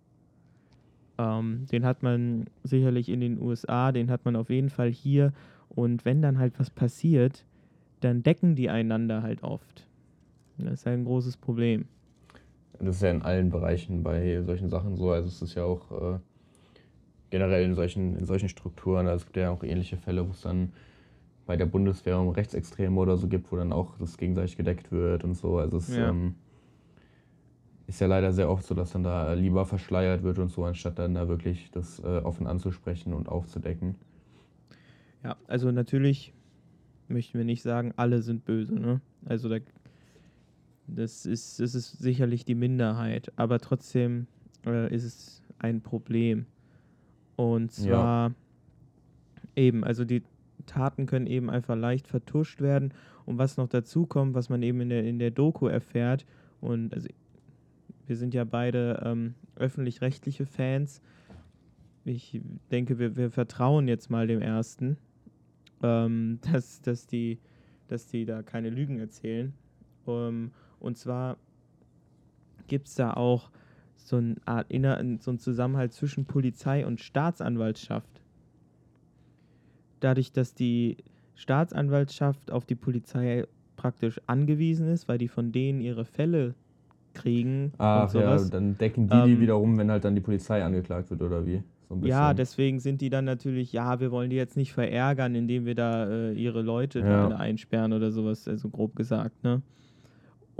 Ähm, den hat man sicherlich in den USA, den hat man auf jeden Fall hier. Und wenn dann halt was passiert, dann decken die einander halt oft. Das ist halt ein großes Problem. Das ist ja in allen Bereichen bei solchen Sachen so. Also es ist ja auch äh, generell in solchen, in solchen Strukturen. Also es gibt ja auch ähnliche Fälle, wo es dann bei der Bundeswehr um Rechtsextreme oder so gibt, wo dann auch das gegenseitig gedeckt wird und so. Also es ja. ähm, ist ja leider sehr oft so, dass dann da lieber verschleiert wird und so, anstatt dann da wirklich das äh, offen anzusprechen und aufzudecken. Ja, also natürlich möchten wir nicht sagen, alle sind böse. Ne? Also da, das, ist, das ist sicherlich die Minderheit, aber trotzdem äh, ist es ein Problem. Und zwar ja. eben, also die Taten können eben einfach leicht vertuscht werden. Und was noch dazu kommt, was man eben in der, in der Doku erfährt, und also wir sind ja beide ähm, öffentlich-rechtliche Fans. Ich denke, wir, wir vertrauen jetzt mal dem ersten, ähm, dass, dass, die, dass die da keine Lügen erzählen. Um, ähm, und zwar gibt es da auch so, ein Art, so ein Zusammenhalt zwischen Polizei und Staatsanwaltschaft. Dadurch, dass die Staatsanwaltschaft auf die Polizei praktisch angewiesen ist, weil die von denen ihre Fälle kriegen. Ah, ja, dann decken die ähm, die wiederum, wenn halt dann die Polizei angeklagt wird oder wie? So ja, deswegen sind die dann natürlich, ja, wir wollen die jetzt nicht verärgern, indem wir da äh, ihre Leute ja. einsperren oder sowas, also grob gesagt, ne?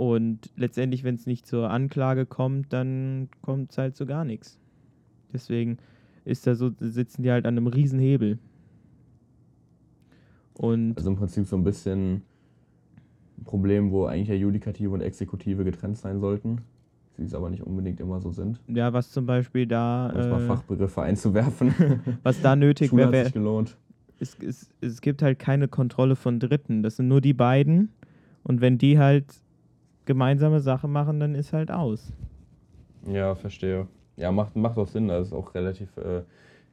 Und letztendlich, wenn es nicht zur Anklage kommt, dann kommt es halt zu gar nichts. Deswegen ist da so, sitzen die halt an einem Riesenhebel. Und also im Prinzip so ein bisschen ein Problem, wo eigentlich ja Judikative und Exekutive getrennt sein sollten, sie es aber nicht unbedingt immer so sind. Ja, was zum Beispiel da. Um äh, mal Fachbegriffe einzuwerfen. was da nötig wäre. Wär, gelohnt. Es, es, es gibt halt keine Kontrolle von Dritten. Das sind nur die beiden. Und wenn die halt gemeinsame Sache machen, dann ist halt aus. Ja, verstehe. Ja, macht, macht auch Sinn. Das ist auch relativ äh,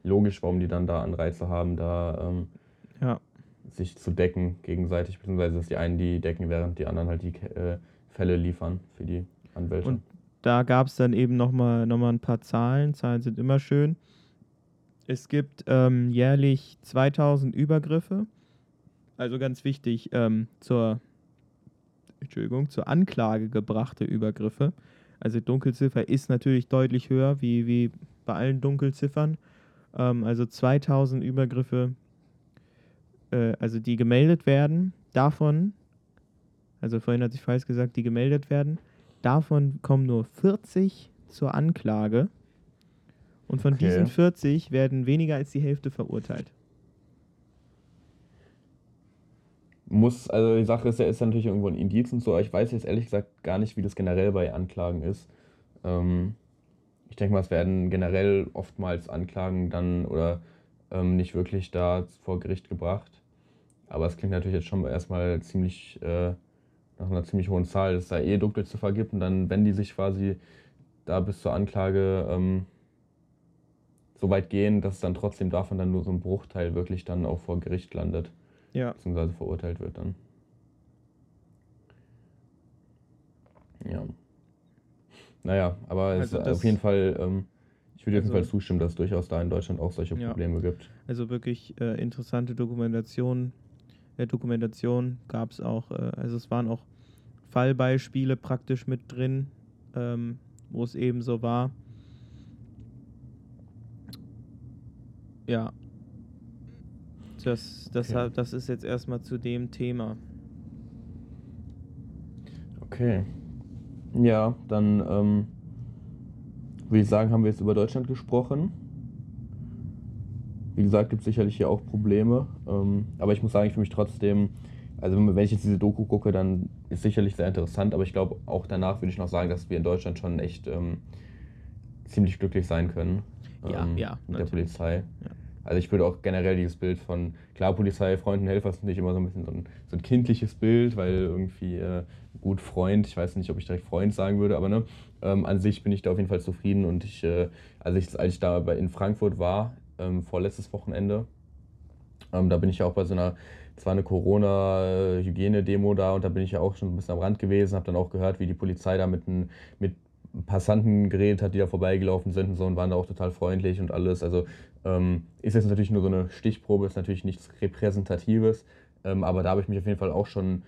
logisch, warum die dann da Anreize haben, da ähm, ja. sich zu decken gegenseitig, beziehungsweise dass die einen die decken, während die anderen halt die äh, Fälle liefern für die Anwälte. Und da gab es dann eben nochmal noch mal ein paar Zahlen. Zahlen sind immer schön. Es gibt ähm, jährlich 2000 Übergriffe. Also ganz wichtig ähm, zur Entschuldigung, zur Anklage gebrachte Übergriffe. Also Dunkelziffer ist natürlich deutlich höher, wie, wie bei allen Dunkelziffern. Ähm, also 2000 Übergriffe, äh, also die gemeldet werden, davon, also vorhin hatte ich falsch gesagt, die gemeldet werden, davon kommen nur 40 zur Anklage. Und von okay. diesen 40 werden weniger als die Hälfte verurteilt. Muss, also die Sache ist ja, ist ja natürlich irgendwo ein Indiz und so, aber ich weiß jetzt ehrlich gesagt gar nicht, wie das generell bei Anklagen ist. Ähm, ich denke mal, es werden generell oftmals Anklagen dann oder ähm, nicht wirklich da vor Gericht gebracht. Aber es klingt natürlich jetzt schon erstmal ziemlich äh, nach einer ziemlich hohen Zahl, dass es da eh Dunkelziffer gibt und dann, wenn die sich quasi da bis zur Anklage ähm, so weit gehen, dass dann trotzdem davon dann nur so ein Bruchteil wirklich dann auch vor Gericht landet ja. beziehungsweise verurteilt wird dann. Ja. Naja, aber also es auf jeden Fall, ähm, ich würde also, auf jeden Fall zustimmen, dass es durchaus da in Deutschland auch solche Probleme ja. gibt. Also wirklich äh, interessante Dokumentation. Äh, Dokumentation gab es auch, äh, also es waren auch Fallbeispiele praktisch mit drin, ähm, wo es eben so war. Ja, das, das, okay. das ist jetzt erstmal zu dem Thema. Okay. Ja, dann ähm, würde ich sagen, haben wir jetzt über Deutschland gesprochen. Wie gesagt, gibt es sicherlich hier auch Probleme. Ähm, aber ich muss sagen, ich fühle mich trotzdem, also wenn ich jetzt diese Doku gucke, dann ist sicherlich sehr interessant. Aber ich glaube, auch danach würde ich noch sagen, dass wir in Deutschland schon echt ähm, ziemlich glücklich sein können. Ja, ähm, ja. Mit natürlich. der Polizei. Ja. Also ich würde auch generell dieses Bild von, klar, Polizei, Freunden, Helfer ist nicht immer so ein bisschen so ein, so ein kindliches Bild, weil irgendwie äh, gut Freund, ich weiß nicht, ob ich direkt Freund sagen würde, aber ne, ähm, an sich bin ich da auf jeden Fall zufrieden und ich, äh, als, ich als ich da bei, in Frankfurt war, ähm, vorletztes Wochenende, ähm, da bin ich ja auch bei so einer, zwar eine Corona-Hygiene-Demo da und da bin ich ja auch schon ein bisschen am Rand gewesen, habe dann auch gehört, wie die Polizei da mit, ein, mit Passanten geredet hat, die da vorbeigelaufen sind und so und waren da auch total freundlich und alles. Also ähm, ist jetzt natürlich nur so eine Stichprobe, ist natürlich nichts Repräsentatives, ähm, aber da habe ich mich auf jeden Fall auch schon,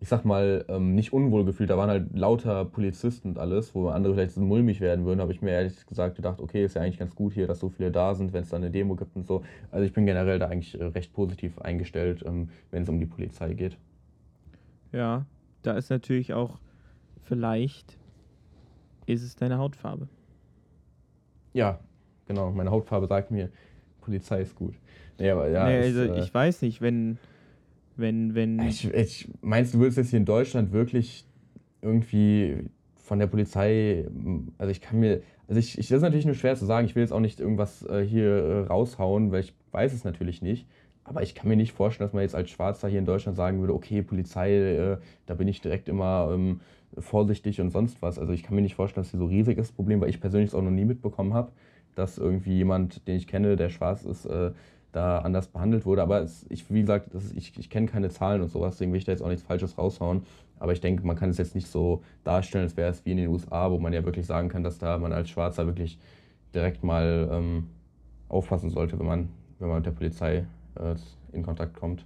ich sag mal, ähm, nicht unwohl gefühlt. Da waren halt lauter Polizisten und alles, wo andere vielleicht so mulmig werden würden, habe ich mir ehrlich gesagt gedacht, okay, ist ja eigentlich ganz gut hier, dass so viele da sind, wenn es da eine Demo gibt und so. Also ich bin generell da eigentlich äh, recht positiv eingestellt, ähm, wenn es um die Polizei geht. Ja, da ist natürlich auch vielleicht ist es deine Hautfarbe. Ja, genau. Meine Hautfarbe sagt mir, Polizei ist gut. Nee, aber ja. Nee, also ist, äh, ich weiß nicht, wenn. Wenn, wenn. Ich, ich, meinst du, würdest jetzt hier in Deutschland wirklich irgendwie von der Polizei. Also ich kann mir. Also ich, ich das ist natürlich nur schwer zu sagen. Ich will jetzt auch nicht irgendwas äh, hier äh, raushauen, weil ich weiß es natürlich nicht. Aber ich kann mir nicht vorstellen, dass man jetzt als Schwarzer hier in Deutschland sagen würde, okay, Polizei, äh, da bin ich direkt immer ähm, vorsichtig und sonst was. Also ich kann mir nicht vorstellen, dass hier so riesig ist das Problem, weil ich persönlich es auch noch nie mitbekommen habe, dass irgendwie jemand, den ich kenne, der schwarz ist, äh, da anders behandelt wurde. Aber es, ich, wie gesagt, ist, ich, ich kenne keine Zahlen und sowas, deswegen will ich da jetzt auch nichts Falsches raushauen. Aber ich denke, man kann es jetzt nicht so darstellen, als wäre es wie in den USA, wo man ja wirklich sagen kann, dass da man als Schwarzer wirklich direkt mal ähm, aufpassen sollte, wenn man, wenn man mit der Polizei äh, in Kontakt kommt.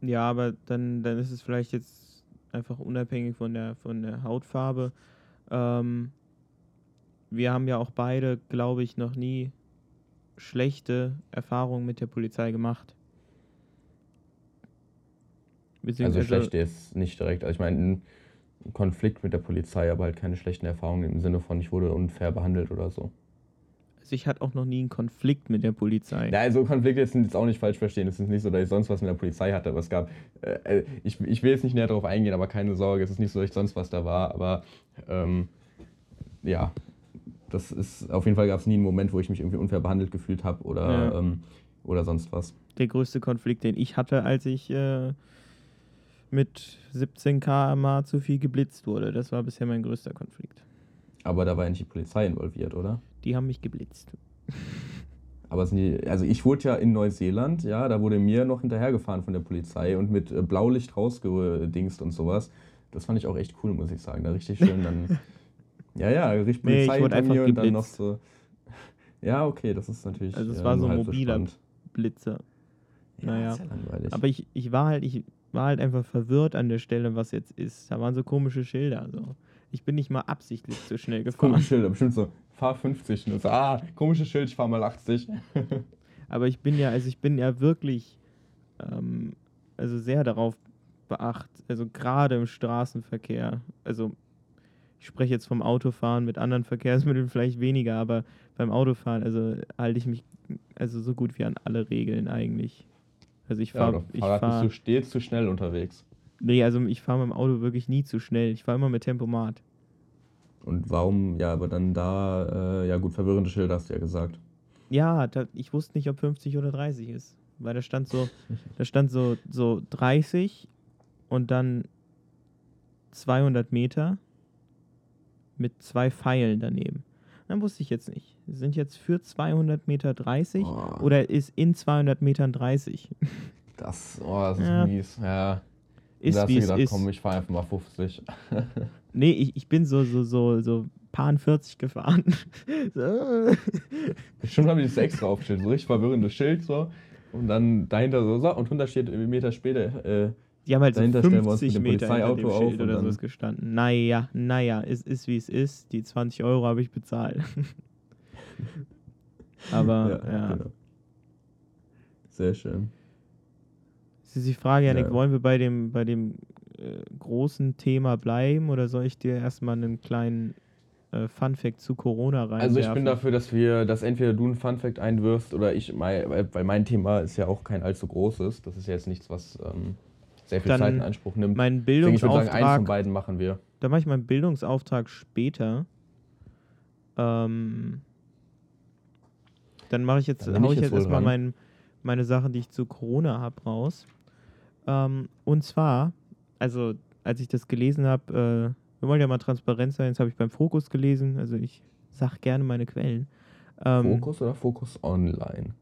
Ja, aber dann, dann ist es vielleicht jetzt einfach unabhängig von der, von der Hautfarbe. Ähm, wir haben ja auch beide, glaube ich, noch nie schlechte Erfahrungen mit der Polizei gemacht. Also schlecht ist nicht direkt. Also ich meine, ein Konflikt mit der Polizei, aber halt keine schlechten Erfahrungen im Sinne von, ich wurde unfair behandelt oder so. Also ich hatte auch noch nie einen Konflikt mit der Polizei. Ja, also Konflikte sind jetzt auch nicht falsch verstehen. Es ist nicht so, dass ich sonst was mit der Polizei hatte, aber es gab, äh, äh, ich, ich will jetzt nicht näher darauf eingehen, aber keine Sorge, es ist nicht so, dass ich sonst was da war, aber ähm, ja, das ist, auf jeden Fall gab es nie einen Moment, wo ich mich irgendwie unfair behandelt gefühlt habe oder, ja. ähm, oder sonst was. Der größte Konflikt, den ich hatte, als ich äh, mit 17 km zu viel geblitzt wurde, das war bisher mein größter Konflikt. Aber da war ja nicht die Polizei involviert, oder? Die haben mich geblitzt. Aber die, also ich wurde ja in Neuseeland, ja, da wurde mir noch hinterhergefahren von der Polizei und mit äh, Blaulicht rausgedingst und sowas. Das fand ich auch echt cool, muss ich sagen. Da richtig schön dann. ja, ja, richtig nee, hinter mir und dann noch so. Ja, okay, das ist natürlich. Also es ja, war so ein mobiler so Blitzer. Ja, naja. Ja. Aber ich, ich war halt, ich war halt einfach verwirrt an der Stelle, was jetzt ist. Da waren so komische Schilder. So. Ich bin nicht mal absichtlich zu schnell gefahren. Komische Schilder, bestimmt so, fahr 50. Und so, ah, komisches Schild, ich fahr mal 80. Aber ich bin ja, also ich bin ja wirklich, ähm, also sehr darauf beacht, also gerade im Straßenverkehr, also ich spreche jetzt vom Autofahren mit anderen Verkehrsmitteln vielleicht weniger, aber beim Autofahren, also halte ich mich also so gut wie an alle Regeln eigentlich. Also ich fahre. Ja, ich fahr, bist du stets zu schnell unterwegs. Nee, also ich fahre mit dem Auto wirklich nie zu schnell. Ich fahre immer mit Tempomat. Und warum, ja, aber dann da, äh, ja gut, verwirrende Schilder hast du ja gesagt. Ja, da, ich wusste nicht, ob 50 oder 30 ist. Weil da stand so, da stand so, so 30 und dann 200 Meter mit zwei Pfeilen daneben. Dann wusste ich jetzt nicht. Sind jetzt für 200 Meter 30 oh. oder ist in 200 Metern 30? Das, oh, das ist ja. mies, ja. Ist, da hast wie du gedacht, ist. komm, ich fahre einfach mal 50. nee, ich, ich bin so, so, so, so paar 40 gefahren. so. Bestimmt haben die das extra aufgestellt, so richtig verwirrendes Schild so. Und dann dahinter so, so und 100 Meter später, äh, die haben halt so 50 Meter hinter dem Schild oder so gestanden. Naja, naja, es ist wie es ist. Die 20 Euro habe ich bezahlt. Aber, ja. ja. Genau. Sehr schön. Es ist die Frage, Janik, ja. wollen wir bei dem, bei dem äh, großen Thema bleiben oder soll ich dir erstmal einen kleinen äh, Fun-Fact zu Corona rein? Also ich bin dafür, dass wir, dass entweder du einen Fun-Fact einwirfst oder ich, weil mein Thema ist ja auch kein allzu großes. Das ist ja jetzt nichts, was ähm, sehr viel Dann Zeit in Anspruch nimmt. Mein Bildungsauftrag. Ich würde sagen, eins von beiden machen wir. Dann mache ich meinen Bildungsauftrag später. Ähm, dann mache ich jetzt, hau ich jetzt, jetzt erstmal mein, meine Sachen, die ich zu Corona habe, raus. Ähm, und zwar, also als ich das gelesen habe, äh, wir wollen ja mal transparent sein, das habe ich beim Fokus gelesen, also ich sag gerne meine Quellen. Ähm, Fokus oder Fokus Online?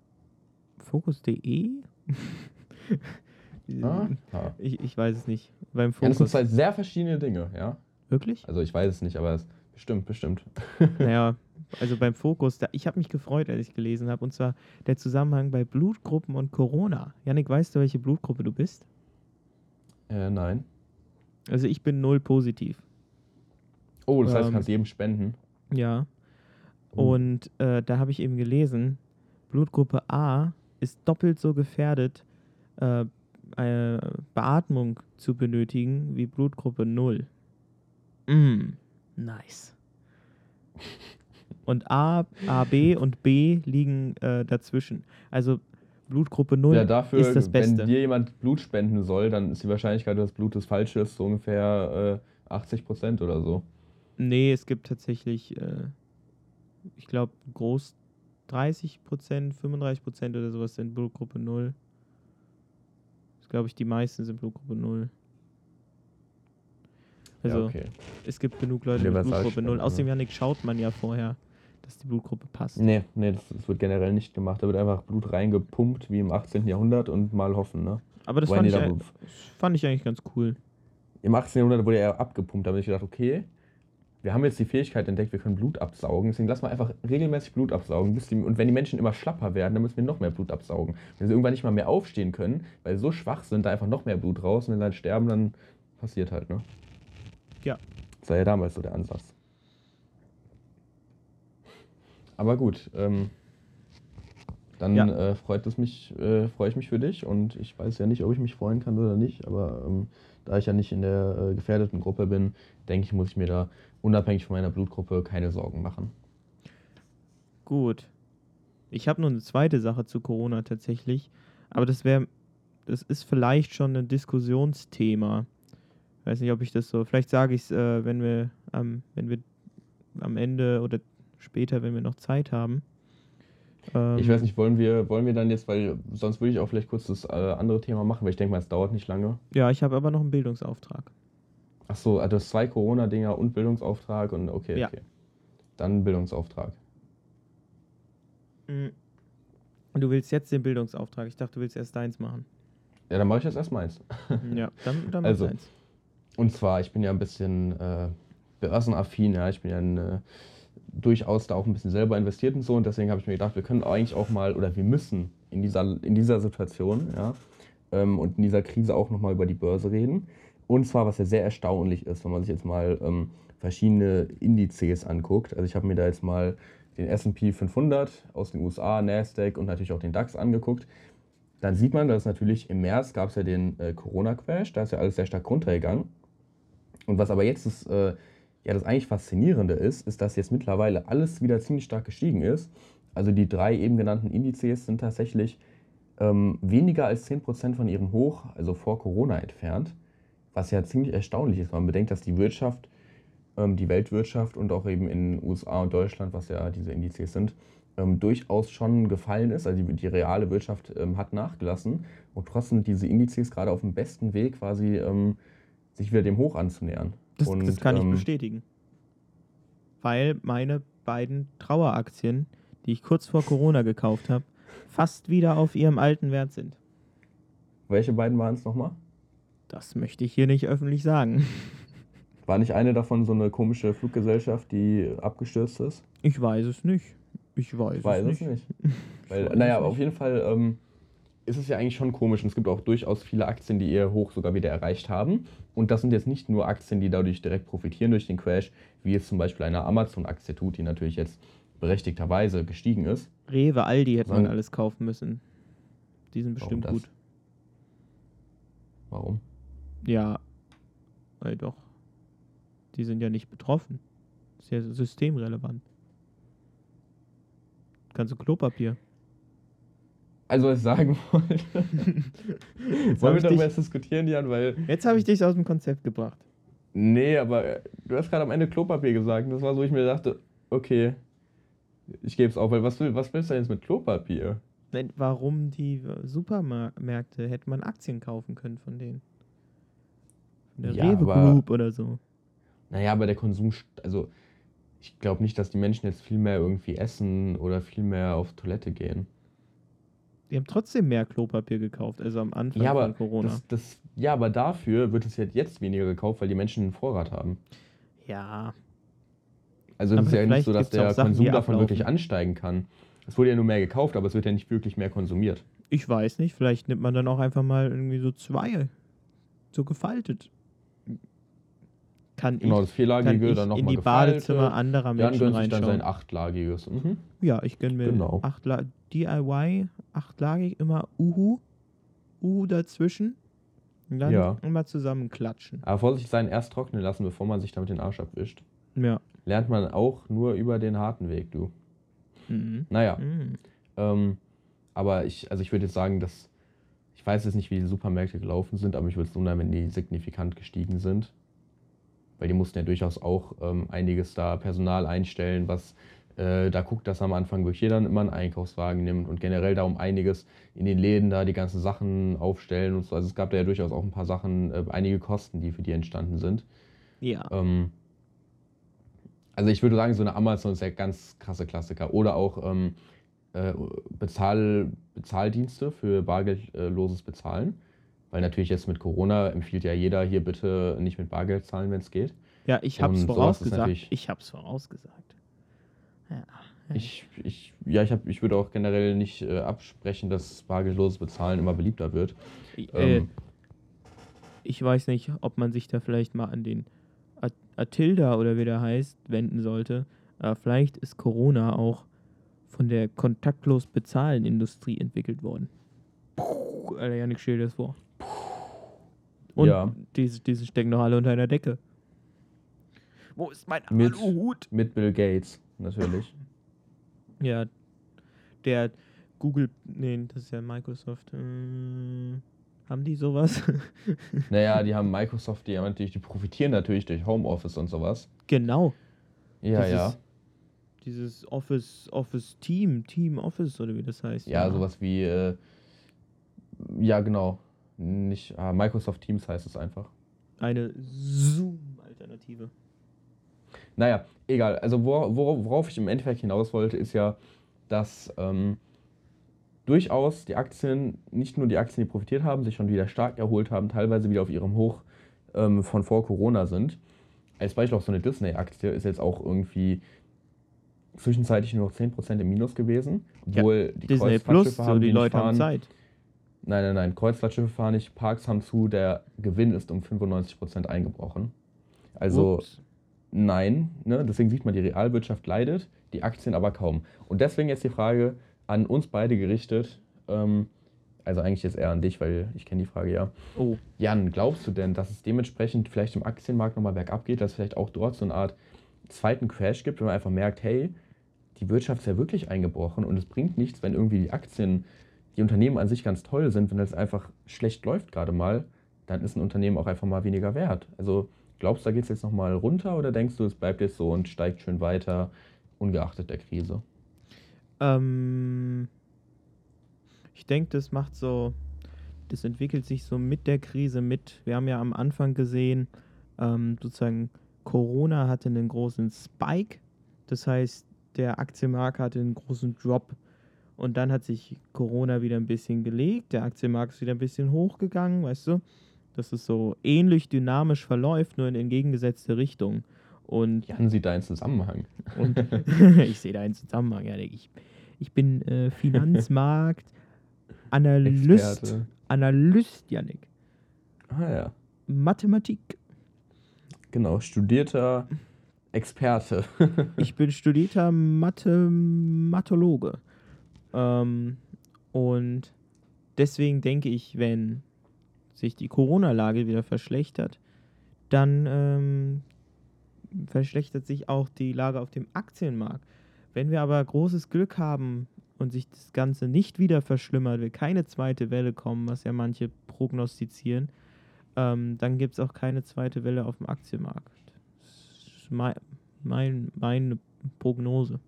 Fokus.de? ah, ah. Ich, ich weiß es nicht. Beim Fokus. Ja, das sind zwei sehr verschiedene Dinge, ja. Wirklich? Also ich weiß es nicht, aber es bestimmt, bestimmt. Naja, also beim Fokus, da, ich habe mich gefreut, als ich gelesen habe, und zwar der Zusammenhang bei Blutgruppen und Corona. Janik, weißt du, welche Blutgruppe du bist? Äh, nein. Also ich bin null positiv. Oh, das heißt, du kannst jedem spenden. Ja. Oh. Und äh, da habe ich eben gelesen, Blutgruppe A ist doppelt so gefährdet, äh, Beatmung zu benötigen wie Blutgruppe 0. Mm, nice. Und A, A, B und B liegen äh, dazwischen. Also Blutgruppe 0 ja, dafür, ist das Beste. Wenn dir jemand Blut spenden soll, dann ist die Wahrscheinlichkeit, dass Blut das falsche ist, so ungefähr äh, 80 Prozent oder so. Nee, es gibt tatsächlich, äh, ich glaube, groß 30 Prozent, 35 Prozent oder sowas sind Blutgruppe 0. Glaube ich, die meisten sind Blutgruppe 0. Also, ja, okay. es gibt genug Leute mit Blutgruppe 0. Außerdem, Janik, schaut man ja vorher, dass die Blutgruppe passt. Nee, nee, das, das, wird generell nicht gemacht. Da wird einfach Blut reingepumpt, wie im 18. Jahrhundert und mal hoffen, ne? Aber das fand ich, fand ich, eigentlich ganz cool. Im 18. Jahrhundert wurde er abgepumpt. Da habe ich gedacht, okay, wir haben jetzt die Fähigkeit entdeckt, wir können Blut absaugen, deswegen lassen wir einfach regelmäßig Blut absaugen. Die, und wenn die Menschen immer schlapper werden, dann müssen wir noch mehr Blut absaugen. Wenn sie irgendwann nicht mal mehr aufstehen können, weil sie so schwach sind, da einfach noch mehr Blut raus und wenn sie dann sterben, dann passiert halt, ne? Ja. Das war ja damals so der Ansatz. Aber gut, ähm, dann ja. äh, freut es mich, äh, freue ich mich für dich und ich weiß ja nicht, ob ich mich freuen kann oder nicht, aber ähm, da ich ja nicht in der äh, gefährdeten Gruppe bin, denke ich, muss ich mir da unabhängig von meiner Blutgruppe keine Sorgen machen. Gut. Ich habe noch eine zweite Sache zu Corona tatsächlich, aber das wäre, das ist vielleicht schon ein Diskussionsthema. Ich weiß nicht, ob ich das so, vielleicht sage ich es, äh, wenn wir ähm, wenn wir am Ende oder später, wenn wir noch Zeit haben. Ähm, ich weiß nicht, wollen wir, wollen wir dann jetzt, weil sonst würde ich auch vielleicht kurz das äh, andere Thema machen, weil ich denke mal, es dauert nicht lange. Ja, ich habe aber noch einen Bildungsauftrag. Ach so, also zwei Corona-Dinger und Bildungsauftrag und okay, ja. okay. Dann Bildungsauftrag. Mhm. Und du willst jetzt den Bildungsauftrag. Ich dachte, du willst erst deins machen. Ja, dann mache ich jetzt erst meins. ja, dann, dann also, deins. Und zwar, ich bin ja ein bisschen äh, börsenaffin, ja, ich bin ja ein, äh, durchaus da auch ein bisschen selber investiert und so und deswegen habe ich mir gedacht, wir können eigentlich auch mal oder wir müssen in dieser, in dieser Situation ja, ähm, und in dieser Krise auch nochmal über die Börse reden. Und zwar, was ja sehr erstaunlich ist, wenn man sich jetzt mal ähm, verschiedene Indizes anguckt. Also ich habe mir da jetzt mal den S&P 500 aus den USA, Nasdaq und natürlich auch den DAX angeguckt. Dann sieht man, dass natürlich im März gab es ja den äh, Corona-Crash, da ist ja alles sehr stark runtergegangen. Und was aber jetzt das, äh, ja, das eigentlich Faszinierende ist, ist, dass jetzt mittlerweile alles wieder ziemlich stark gestiegen ist. Also die drei eben genannten Indizes sind tatsächlich ähm, weniger als 10% von ihrem Hoch, also vor Corona entfernt. Was ja ziemlich erstaunlich ist, wenn man bedenkt, dass die Wirtschaft, ähm, die Weltwirtschaft und auch eben in den USA und Deutschland, was ja diese Indizes sind, ähm, durchaus schon gefallen ist. Also die, die reale Wirtschaft ähm, hat nachgelassen und trotzdem sind diese Indizes gerade auf dem besten Weg, quasi sich wieder dem Hoch anzunähern. Das, und, das kann ich ähm, bestätigen. Weil meine beiden Traueraktien, die ich kurz vor Corona gekauft habe, fast wieder auf ihrem alten Wert sind. Welche beiden waren es nochmal? Das möchte ich hier nicht öffentlich sagen. War nicht eine davon so eine komische Fluggesellschaft, die abgestürzt ist? Ich weiß es nicht. Ich weiß, ich weiß es nicht. nicht. Weil, naja, nicht. auf jeden Fall ähm, ist es ja eigentlich schon komisch und es gibt auch durchaus viele Aktien, die ihr Hoch sogar wieder erreicht haben. Und das sind jetzt nicht nur Aktien, die dadurch direkt profitieren durch den Crash, wie es zum Beispiel eine Amazon-Aktie tut, die natürlich jetzt berechtigterweise gestiegen ist. Rewe, Aldi hätte man alles kaufen müssen. Die sind bestimmt Warum gut. Warum? Ja, weil doch. Die sind ja nicht betroffen. Das ist ja systemrelevant. Ganze Klopapier. Also, was ich sagen wollte. Wollen wir darüber jetzt diskutieren, Jan? Weil jetzt habe ich dich aus dem Konzept gebracht. Nee, aber du hast gerade am Ende Klopapier gesagt. Das war so, ich mir dachte, okay, ich gebe es auf, weil was, was willst du denn jetzt mit Klopapier? Warum die Supermärkte? Hätte man Aktien kaufen können von denen. Der ja, Rewe Group oder so. Naja, aber der Konsum, also ich glaube nicht, dass die Menschen jetzt viel mehr irgendwie essen oder viel mehr auf Toilette gehen. Die haben trotzdem mehr Klopapier gekauft, also am Anfang ja, von Corona. Das, das, ja, aber dafür wird es jetzt weniger gekauft, weil die Menschen einen Vorrat haben. Ja. Also es ist ja nicht so, dass der Sachen, Konsum davon wirklich ansteigen kann. Es wurde ja nur mehr gekauft, aber es wird ja nicht wirklich mehr konsumiert. Ich weiß nicht, vielleicht nimmt man dann auch einfach mal irgendwie so zwei, so gefaltet kann genau, ich, das vierlagige, dann nochmal in die gefaltet, Badezimmer anderer Menschen gönnt sich dann sein achtlagiges. Mhm. Ja, ich gönne mir genau. achtla DIY, achtlagig, immer Uhu, Uhu dazwischen. Und dann ja. immer zusammen klatschen. Aber vorsichtig sein, erst trocknen lassen, bevor man sich damit den Arsch abwischt. Ja. Lernt man auch nur über den harten Weg, du. Mhm. Naja. Mhm. Ähm, aber ich, also ich würde jetzt sagen, dass ich weiß jetzt nicht, wie die Supermärkte gelaufen sind, aber ich würde es wundern, wenn die signifikant gestiegen sind weil die mussten ja durchaus auch ähm, einiges da Personal einstellen, was äh, da guckt, dass am Anfang wirklich jeder immer einen Einkaufswagen nimmt und generell da um einiges in den Läden da die ganzen Sachen aufstellen und so. Also es gab da ja durchaus auch ein paar Sachen, äh, einige Kosten, die für die entstanden sind. Ja. Ähm, also ich würde sagen, so eine Amazon ist ja ganz krasse Klassiker. Oder auch ähm, äh, Bezahl, Bezahldienste für bargeldloses Bezahlen. Weil natürlich jetzt mit Corona empfiehlt ja jeder hier bitte nicht mit Bargeld zahlen, wenn es geht. Ja, ich habe es vorausgesagt. Ich habe es vorausgesagt. Ja. Ich, ich, ja, ich, hab, ich würde auch generell nicht äh, absprechen, dass bargeldloses Bezahlen immer beliebter wird. Äh, ähm, ich weiß nicht, ob man sich da vielleicht mal an den At Atilda oder wie der heißt, wenden sollte. Aber vielleicht ist Corona auch von der kontaktlos bezahlen Industrie entwickelt worden. Puh, Alter, Janik, stell dir das vor. Und ja. diese, diese stecken doch alle unter einer Decke. Wo ist mein mit, Aluhut? Mit Bill Gates, natürlich. Ja, der Google, nee, das ist ja Microsoft. Äh, haben die sowas? naja, die haben Microsoft, die haben natürlich, die profitieren natürlich durch Homeoffice und sowas. Genau. Ja, dieses, ja. Dieses Office, Office Team, Team Office oder wie das heißt. Ja, ja. sowas wie, äh, ja, genau. Nicht, ah, Microsoft Teams heißt es einfach. Eine Zoom-Alternative. Naja, egal. Also wor worauf ich im Endeffekt hinaus wollte, ist ja, dass ähm, durchaus die Aktien, nicht nur die Aktien, die profitiert haben, sich schon wieder stark erholt haben, teilweise wieder auf ihrem Hoch ähm, von vor Corona sind. Als Beispiel auch so eine Disney-Aktie ist jetzt auch irgendwie zwischenzeitlich nur noch 10% im Minus gewesen. Obwohl ja, die Disney Plus, so die, die Leute fahren, haben Zeit. Nein, nein, nein. Kreuzfahrtschiffe fahren nicht, Parks haben zu, der Gewinn ist um 95% eingebrochen. Also Ups. nein, ne? deswegen sieht man, die Realwirtschaft leidet, die Aktien aber kaum. Und deswegen jetzt die Frage an uns beide gerichtet, ähm, also eigentlich jetzt eher an dich, weil ich kenne die Frage ja. Oh. Jan, glaubst du denn, dass es dementsprechend vielleicht im Aktienmarkt nochmal bergab geht, dass es vielleicht auch dort so eine Art zweiten Crash gibt, wenn man einfach merkt, hey, die Wirtschaft ist ja wirklich eingebrochen und es bringt nichts, wenn irgendwie die Aktien die Unternehmen an sich ganz toll sind, wenn es einfach schlecht läuft gerade mal, dann ist ein Unternehmen auch einfach mal weniger wert. Also glaubst du, da geht es jetzt nochmal runter oder denkst du, es bleibt jetzt so und steigt schön weiter, ungeachtet der Krise? Ähm, ich denke, das macht so, das entwickelt sich so mit der Krise mit. Wir haben ja am Anfang gesehen, ähm, sozusagen Corona hatte einen großen Spike. Das heißt, der Aktienmarkt hatte einen großen Drop und dann hat sich Corona wieder ein bisschen gelegt, der Aktienmarkt ist wieder ein bisschen hochgegangen, weißt du? Dass es so ähnlich dynamisch verläuft, nur in entgegengesetzte Richtung. Und Jan sieht da einen Zusammenhang. Ich sehe da einen Zusammenhang, ja. Ich, ich bin äh, Finanzmarkt, Analyst, Analyst, Janik. Ah ja. Mathematik. Genau, studierter Experte. ich bin studierter Mathematologe. Ähm, und deswegen denke ich, wenn sich die Corona-Lage wieder verschlechtert, dann ähm, verschlechtert sich auch die Lage auf dem Aktienmarkt. Wenn wir aber großes Glück haben und sich das Ganze nicht wieder verschlimmert, will keine zweite Welle kommen, was ja manche prognostizieren, ähm, dann gibt es auch keine zweite Welle auf dem Aktienmarkt. Das ist mein, mein, meine Prognose?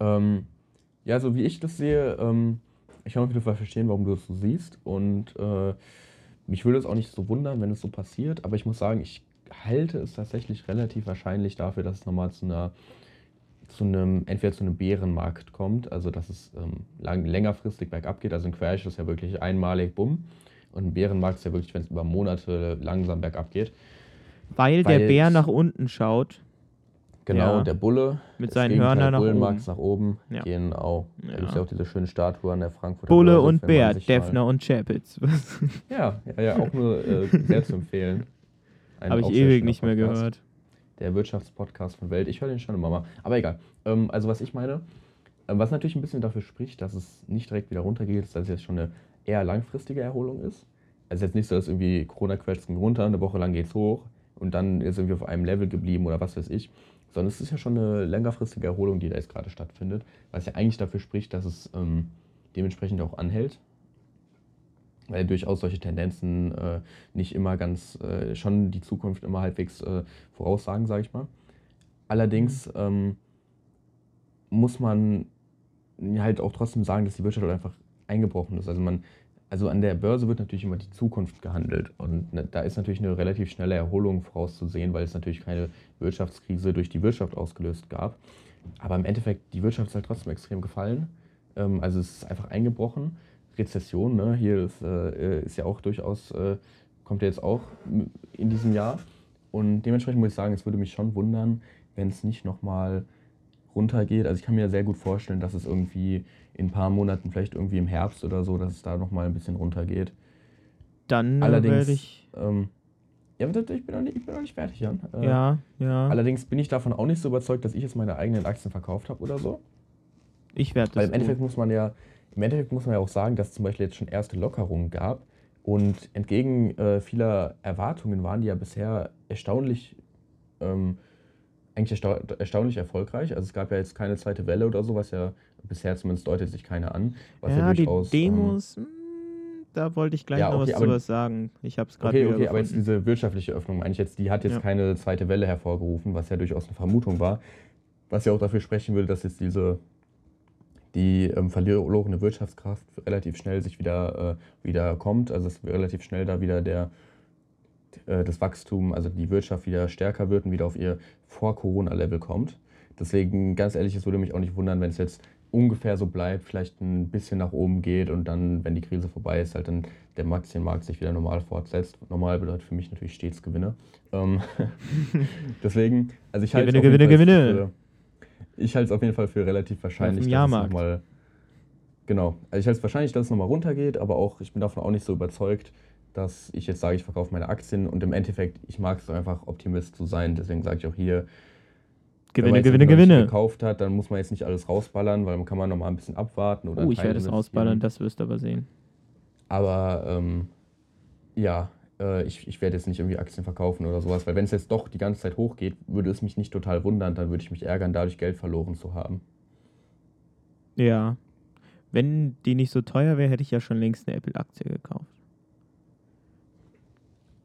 Ähm, ja, so wie ich das sehe, ähm, ich kann auf jeden Fall verstehen, warum du das so siehst. Und äh, mich würde es auch nicht so wundern, wenn es so passiert. Aber ich muss sagen, ich halte es tatsächlich relativ wahrscheinlich dafür, dass es nochmal zu einer zu einem, entweder zu einem Bärenmarkt kommt, also dass es ähm, lang, längerfristig bergab geht. Also ein Crash ist ja wirklich einmalig, bumm. Und ein Bärenmarkt ist ja wirklich, wenn es über Monate langsam bergab geht. Weil, Weil der Bär nach unten schaut. Genau, ja. der Bulle. Mit seinen Hörnern nach oben. nach oben. Ja. Genau. Ja. Da gibt es ja auch diese schöne Statue an der Frankfurter Bulle Börse, und Bär, Defner und Chapitz. ja, ja, ja, auch nur äh, sehr zu empfehlen. Habe ich ewig nicht mehr gehört. Der Wirtschaftspodcast von Welt. Ich höre den schon immer mal. Aber egal. Ähm, also, was ich meine, äh, was natürlich ein bisschen dafür spricht, dass es nicht direkt wieder runtergeht, ist, dass es jetzt schon eine eher langfristige Erholung ist. Also, jetzt nicht so, dass irgendwie Corona-Crash runter, eine Woche lang geht es hoch und dann ist irgendwie auf einem Level geblieben oder was weiß ich, sondern es ist ja schon eine längerfristige Erholung, die da jetzt gerade stattfindet, was ja eigentlich dafür spricht, dass es ähm, dementsprechend auch anhält. Weil durchaus solche Tendenzen äh, nicht immer ganz, äh, schon die Zukunft immer halbwegs äh, voraussagen, sage ich mal. Allerdings ähm, muss man halt auch trotzdem sagen, dass die Wirtschaft halt einfach eingebrochen ist. Also man also an der Börse wird natürlich immer die Zukunft gehandelt. Und ne, da ist natürlich eine relativ schnelle Erholung vorauszusehen, weil es natürlich keine Wirtschaftskrise durch die Wirtschaft ausgelöst gab. Aber im Endeffekt, die Wirtschaft ist halt trotzdem extrem gefallen. Ähm, also es ist einfach eingebrochen. Rezession, ne? hier ist, äh, ist ja auch durchaus, äh, kommt ja jetzt auch in diesem Jahr. Und dementsprechend muss ich sagen, es würde mich schon wundern, wenn es nicht nochmal runtergeht. Also ich kann mir sehr gut vorstellen, dass es irgendwie in ein paar Monaten, vielleicht irgendwie im Herbst oder so, dass es da nochmal ein bisschen runtergeht. Dann allerdings, ich. Ähm, ja, ich bin, noch nicht, ich bin noch nicht fertig, Jan. Äh, ja, ja. Allerdings bin ich davon auch nicht so überzeugt, dass ich jetzt meine eigenen Aktien verkauft habe oder so. Ich werde das. Weil im Endeffekt muss man ja, im Endeffekt muss man ja auch sagen, dass es zum Beispiel jetzt schon erste Lockerungen gab. Und entgegen äh, vieler Erwartungen waren die ja bisher erstaunlich ähm, eigentlich erstaunlich erfolgreich. Also es gab ja jetzt keine zweite Welle oder so, was ja bisher zumindest deutet sich keine an. Was ja, ja durchaus, die ähm, Demos, ähm, da wollte ich gleich ja, noch okay, was zu was sagen. Ich habe es gerade Okay, okay, aber jetzt diese wirtschaftliche Öffnung, meine ich jetzt, die hat jetzt ja. keine zweite Welle hervorgerufen, was ja durchaus eine Vermutung war. Was ja auch dafür sprechen würde, dass jetzt diese die ähm, verlorene Wirtschaftskraft relativ schnell sich wieder, äh, wieder kommt. Also dass relativ schnell da wieder der das Wachstum, also die Wirtschaft wieder stärker wird und wieder auf ihr Vor-Corona-Level kommt. Deswegen, ganz ehrlich, es würde mich auch nicht wundern, wenn es jetzt ungefähr so bleibt, vielleicht ein bisschen nach oben geht und dann, wenn die Krise vorbei ist, halt dann der Aktienmarkt sich wieder normal fortsetzt. Normal bedeutet für mich natürlich stets Gewinne. Ähm, deswegen, also ich halte Gewinne, Gewinne, Gewinne. Für, ich halte es auf jeden Fall für relativ wahrscheinlich, dass es nochmal. Genau. Also ich halte es wahrscheinlich, dass es nochmal runtergeht, aber auch, ich bin davon auch nicht so überzeugt, dass ich jetzt sage, ich verkaufe meine Aktien und im Endeffekt, ich mag es einfach, Optimist zu sein. Deswegen sage ich auch hier, Gewinne, Gewinne, Gewinne. gekauft hat, dann muss man jetzt nicht alles rausballern, weil man kann man noch mal ein bisschen abwarten. Oder oh, ich werde es rausballern, das wirst du aber sehen. Aber ähm, ja, äh, ich, ich werde jetzt nicht irgendwie Aktien verkaufen oder sowas, weil wenn es jetzt doch die ganze Zeit hochgeht, würde es mich nicht total wundern, dann würde ich mich ärgern, dadurch Geld verloren zu haben. Ja. Wenn die nicht so teuer wäre, hätte ich ja schon längst eine Apple-Aktie gekauft.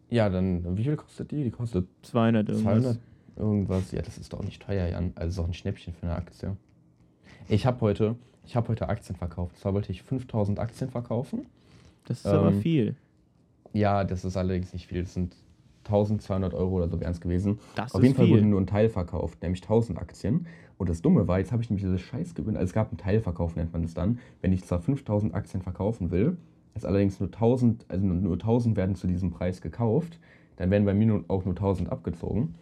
Ja, dann, wie viel kostet die? Die kostet 200 irgendwas. 200 irgendwas. Ja, das ist doch nicht teuer, Jan. Also ist auch ein Schnäppchen für eine Aktie. Ich habe heute, ich heute Aktien verkauft. Zwar wollte ich 5000 Aktien verkaufen. Das ist ähm, aber viel. Ja, das ist allerdings nicht viel. Das sind 1200 Euro oder so wären es gewesen. Das Auf jeden Fall wurde nur ein Teil verkauft, nämlich 1000 Aktien. Und das Dumme war, jetzt habe ich nämlich diese Scheißgewinn. Also es gab einen Teilverkauf, nennt man das dann. Wenn ich zwar 5000 Aktien verkaufen will, es allerdings nur 1000, also nur 1000 werden zu diesem Preis gekauft, dann werden bei mir auch nur 1000 abgezogen.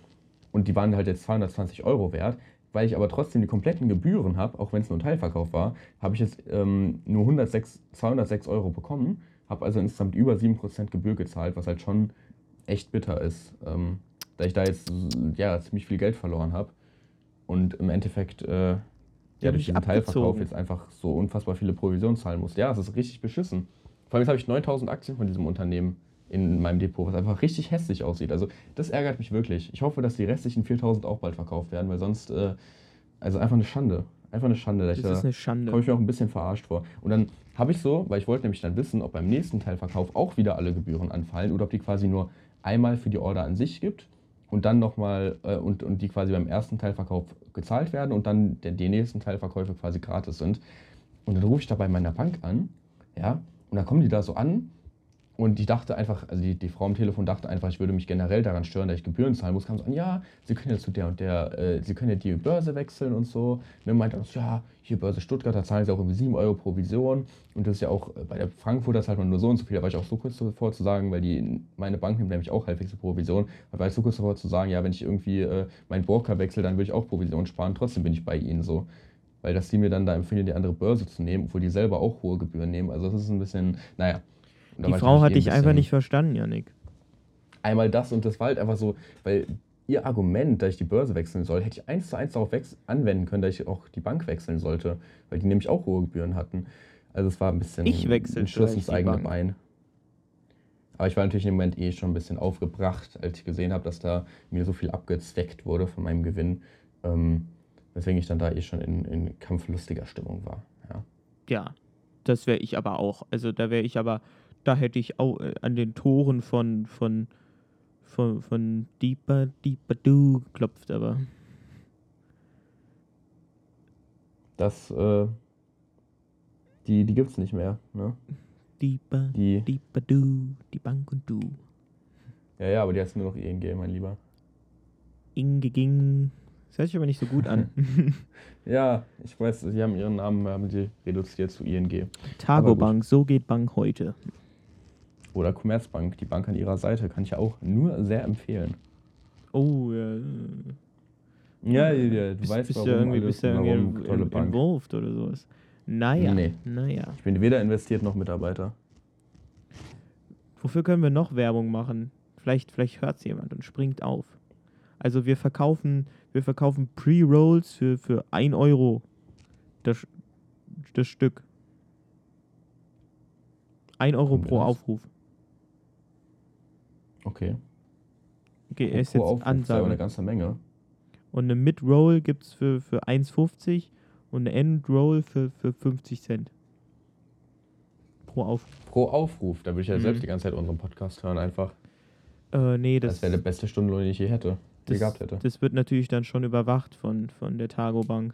Und die waren halt jetzt 220 Euro wert. Weil ich aber trotzdem die kompletten Gebühren habe, auch wenn es nur ein Teilverkauf war, habe ich jetzt ähm, nur 106, 206 Euro bekommen. Habe also insgesamt über 7% Gebühr gezahlt, was halt schon echt bitter ist. Ähm, da ich da jetzt ja, ziemlich viel Geld verloren habe. Und im Endeffekt äh, ja, durch diesen Teilverkauf jetzt einfach so unfassbar viele Provisionen zahlen muss. Ja, es ist richtig beschissen. Vor allem habe ich 9000 Aktien von diesem Unternehmen in meinem Depot, was einfach richtig hässlich aussieht. Also das ärgert mich wirklich. Ich hoffe, dass die restlichen 4000 auch bald verkauft werden, weil sonst, äh, also einfach eine Schande. Einfach eine Schande. Das ist eine Schande. Komme ich mir auch ein bisschen verarscht vor. Und dann habe ich so, weil ich wollte nämlich dann wissen, ob beim nächsten Teilverkauf auch wieder alle Gebühren anfallen oder ob die quasi nur einmal für die Order an sich gibt und dann nochmal äh, und, und die quasi beim ersten Teilverkauf gezahlt werden und dann der, die nächsten Teilverkäufe quasi gratis sind. Und dann rufe ich da bei meiner Bank an, ja, und dann kommen die da so an und ich dachte einfach, also die, die Frau am Telefon dachte einfach, ich würde mich generell daran stören, dass ich Gebühren zahlen muss. Kam so an, ja, Sie können ja zu der und der, äh, Sie können ja die Börse wechseln und so. Ne, meinte dann so, ja, hier Börse Stuttgart, da zahlen Sie auch irgendwie 7 Euro Provision. Und das ist ja auch, äh, bei der Frankfurter zahlt man nur so und so viel. Da war ich auch so kurz davor zu sagen, weil die, meine Bank nimmt nämlich auch halbwegs Provision. Da war ich so kurz davor zu sagen, ja, wenn ich irgendwie äh, meinen Broker wechsle, dann würde ich auch Provision sparen. Trotzdem bin ich bei Ihnen so. Weil dass die mir dann da empfehlen, die andere Börse zu nehmen, obwohl die selber auch hohe Gebühren nehmen. Also das ist ein bisschen, naja. Die Frau hat dich einfach nicht verstanden, Janik. Einmal das und das war halt einfach so, weil ihr Argument, dass ich die Börse wechseln soll, hätte ich eins zu eins darauf anwenden können, dass ich auch die Bank wechseln sollte, weil die nämlich auch hohe Gebühren hatten. Also es war ein bisschen ich ein Schuss ins eigene. Bein. Aber ich war natürlich im Moment eh schon ein bisschen aufgebracht, als ich gesehen habe, dass da mir so viel abgezweckt wurde von meinem Gewinn. Ähm, weswegen ich dann da eh schon in, in kampflustiger Stimmung war. Ja, ja das wäre ich aber auch. Also da wäre ich aber da hätte ich auch äh, an den Toren von, von, von, von Deeper, Deeper Do geklopft, aber. Das, äh, die, die gibt's nicht mehr, ne? Deeper, die, Deeper Do, die Bank und Du. Ja, ja, aber die heißt nur noch ING, mein Lieber. Inge ging. Das hört sich aber nicht so gut an. ja, ich weiß, sie haben ihren Namen haben sie reduziert zu ING. Targobank, so geht Bank heute. Oder Commerzbank, die Bank an ihrer Seite, kann ich ja auch nur sehr empfehlen. Oh, ja. Ja, ja, du bist, weißt, bist warum, ja irgendwie, alles, bist ja irgendwie tolle Bank. involved oder sowas. Naja, nee. naja. Ich bin weder investiert noch Mitarbeiter. Wofür können wir noch Werbung machen? Vielleicht, vielleicht hört es jemand und springt auf. Also wir verkaufen, wir verkaufen Pre-Rolls für, für 1 Euro das, das Stück. 1 Euro pro Aufruf. Okay. Okay, er ist jetzt Aufruf Ansage. Ist eine ganze Menge. Und eine Mid-Roll gibt es für, für 1,50 und eine End-Roll für, für 50 Cent. Pro Aufruf. Pro Aufruf. Da würde ich ja mhm. selbst die ganze Zeit unseren Podcast hören, einfach. Äh, nee, das, das wäre der beste Stundenlohn, den ich je hätte. Das, gehabt hätte. Das wird natürlich dann schon überwacht von, von der Targo Bank.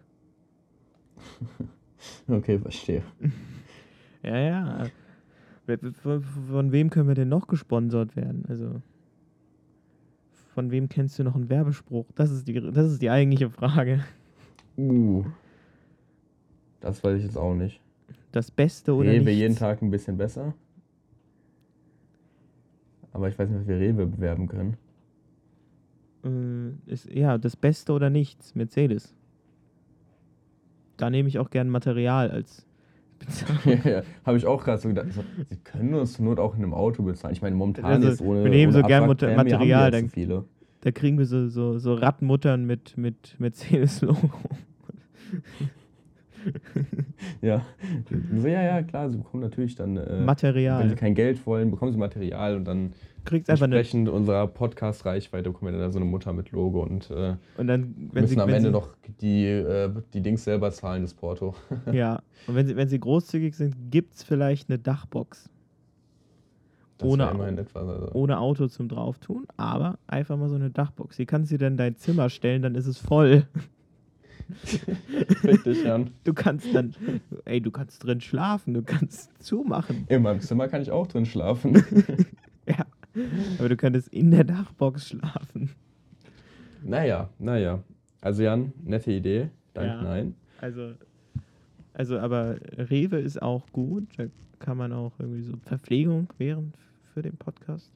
okay, verstehe. ja, ja. Von wem können wir denn noch gesponsert werden? Also von wem kennst du noch einen Werbespruch? Das ist die, das ist die eigentliche Frage. Uh. Das weiß ich jetzt auch nicht. Das Beste oder Rewe nichts? jeden Tag ein bisschen besser. Aber ich weiß nicht, was wir Rewe bewerben können. Äh, ist, ja, das Beste oder nichts. Mercedes. Da nehme ich auch gern Material als bezahlen. ja, ja. habe ich auch gerade so gedacht. So, sie können uns zur Not auch in einem Auto bezahlen. Ich meine, momentan also, ist ohne. Wir nehmen so gern Abwrack Material. Dann, viele. Da kriegen wir so, so, so Radmuttern mit, mit Mercedes-Logo. ja. So, ja, ja, klar, sie bekommen natürlich dann. Äh, Material. Wenn sie kein Geld wollen, bekommen sie Material und dann einfach entsprechend eine unserer Podcast-Reichweite bekommen wir dann so eine Mutter mit Logo und, äh, und dann, müssen sie, am Ende noch die, äh, die Dings selber zahlen, das Porto. ja, und wenn sie, wenn sie großzügig sind, gibt es vielleicht eine Dachbox. ohne, etwas, also. ohne Auto zum Drauftun, aber einfach mal so eine Dachbox. Die kannst du dir dann in dein Zimmer stellen, dann ist es voll. Richtig, Jan. Du kannst dann, ey, du kannst drin schlafen, du kannst zumachen. In meinem Zimmer kann ich auch drin schlafen. ja. Aber du könntest in der Dachbox schlafen. Naja, naja. Also Jan, nette Idee. Danke, ja, nein. Also, also, aber Rewe ist auch gut. Da kann man auch irgendwie so Verpflegung während für den Podcast.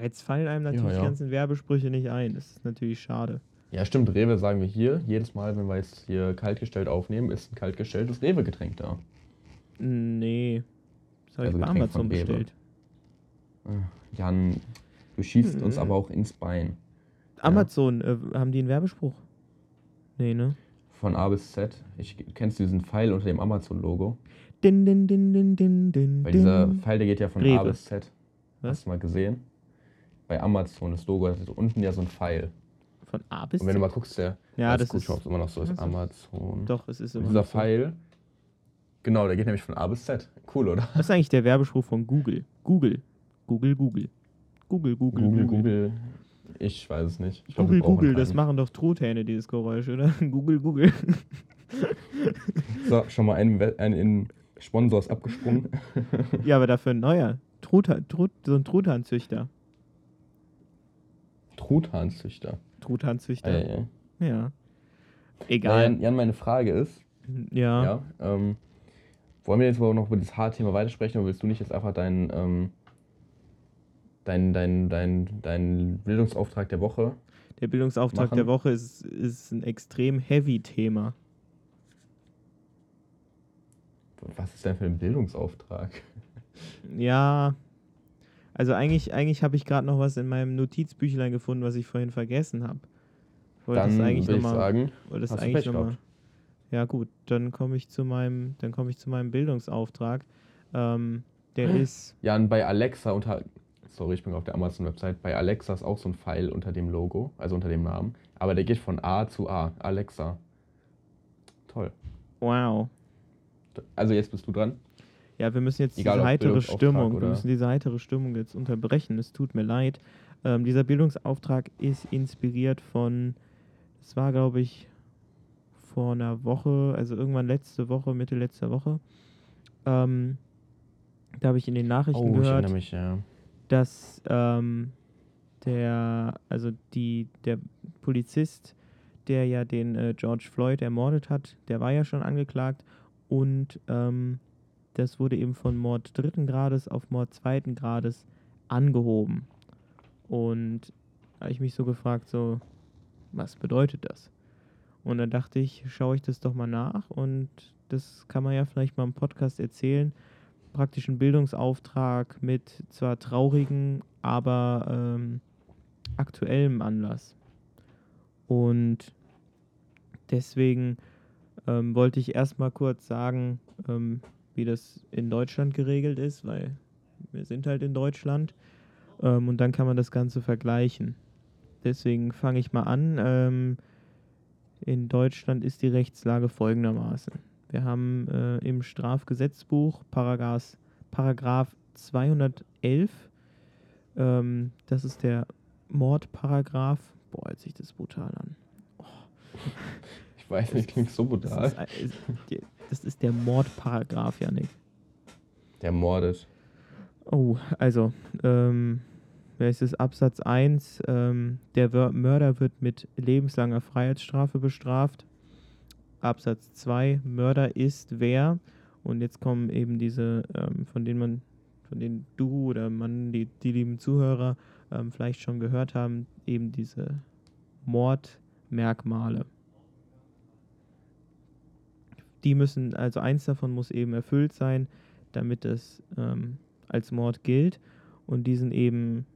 Jetzt fallen einem natürlich ja, ja. die ganzen Werbesprüche nicht ein. Das ist natürlich schade. Ja, stimmt. Rewe sagen wir hier. Jedes Mal, wenn wir jetzt hier kaltgestellt aufnehmen, ist ein kaltgestelltes Rewe-Getränk da. Nee. Das habe also ich bei Amazon bestellt. Äh, Jan, du schießt mhm. uns aber auch ins Bein. Amazon, ja. äh, haben die einen Werbespruch? Nee, ne? Von A bis Z. Ich, kennst du diesen Pfeil unter dem Amazon-Logo? Din, din, din, din, din, din, Weil dieser Pfeil, der geht ja von Rewe. A bis Z. Was? Hast du mal gesehen? Bei Amazon, das Logo, hat unten ja so ein Pfeil. Von A bis Z? Und wenn du mal guckst, der ja, das ist, ist immer noch so ist. Amazon. Doch, es ist immer Dieser Pfeil, genau, der geht nämlich von A bis Z. Cool, oder? Was ist eigentlich der Werbespruch von Google? Google. Google, Google. Google, Google, Google. Google. Ich weiß es nicht. Ich Google, glaub, Google, das machen doch Truthähne, dieses Geräusch, oder? Google, Google. so, schon mal ein, ein in Sponsors abgesprungen. ja, aber dafür ein neuer. Truthahn, Trut, so ein Truthahnzüchter. Truthahnzüchter? Truthahnzüchter. Ah, ja, ja. ja. Egal. Jan, Jan, meine Frage ist. Ja. ja ähm, wollen wir jetzt aber noch über das Haarthema weitersprechen oder willst du nicht jetzt einfach deinen ähm, dein, dein, dein, dein Bildungsauftrag der Woche? Der Bildungsauftrag machen? der Woche ist, ist ein extrem heavy Thema. Was ist denn für ein Bildungsauftrag? Ja, also eigentlich, eigentlich habe ich gerade noch was in meinem Notizbüchlein gefunden, was ich vorhin vergessen habe. Dann würde ich mal, sagen, das hast eigentlich noch mal, Ja gut, dann komme ich zu meinem, dann komme ich zu meinem Bildungsauftrag. Ähm, der ist. Ja, und bei Alexa unter, sorry, ich bin auf der Amazon-Website, bei Alexa ist auch so ein Pfeil unter dem Logo, also unter dem Namen. Aber der geht von A zu A. Alexa. Toll. Wow. Also jetzt bist du dran. Ja, wir müssen jetzt Egal, diese heitere Stimmung, wir müssen diese heitere Stimmung jetzt unterbrechen. Es tut mir leid. Ähm, dieser Bildungsauftrag ist inspiriert von, es war glaube ich vor einer Woche, also irgendwann letzte Woche, Mitte letzter Woche. Ähm, da habe ich in den Nachrichten oh, gehört, mich, ja. dass ähm, der, also die, der Polizist, der ja den äh, George Floyd ermordet hat, der war ja schon angeklagt und ähm, das wurde eben von Mord dritten Grades auf Mord zweiten Grades angehoben. Und da habe ich mich so gefragt, so, was bedeutet das? Und dann dachte ich, schaue ich das doch mal nach und das kann man ja vielleicht mal im Podcast erzählen. Praktisch ein Bildungsauftrag mit zwar traurigen, aber ähm, aktuellem Anlass. Und deswegen ähm, wollte ich erstmal kurz sagen, ähm, wie das in Deutschland geregelt ist, weil wir sind halt in Deutschland. Ähm, und dann kann man das Ganze vergleichen. Deswegen fange ich mal an. Ähm, in Deutschland ist die Rechtslage folgendermaßen. Wir haben äh, im Strafgesetzbuch Paragraph, Paragraph 211, ähm, das ist der Mordparagraph. Boah, hört sich das brutal an. Oh. Ich weiß nicht, klingt so brutal. Ist, das ist der Mordparagraf, Janik. Der mordet. Oh, also, ähm, wer ist es? Absatz 1, ähm, der Mörder wird mit lebenslanger Freiheitsstrafe bestraft. Absatz 2, Mörder ist wer? Und jetzt kommen eben diese, ähm, von denen man, von denen du oder man, die, die lieben Zuhörer ähm, vielleicht schon gehört haben, eben diese Mordmerkmale. Die müssen, also eins davon muss eben erfüllt sein, damit es ähm, als Mord gilt. Und die sind eben,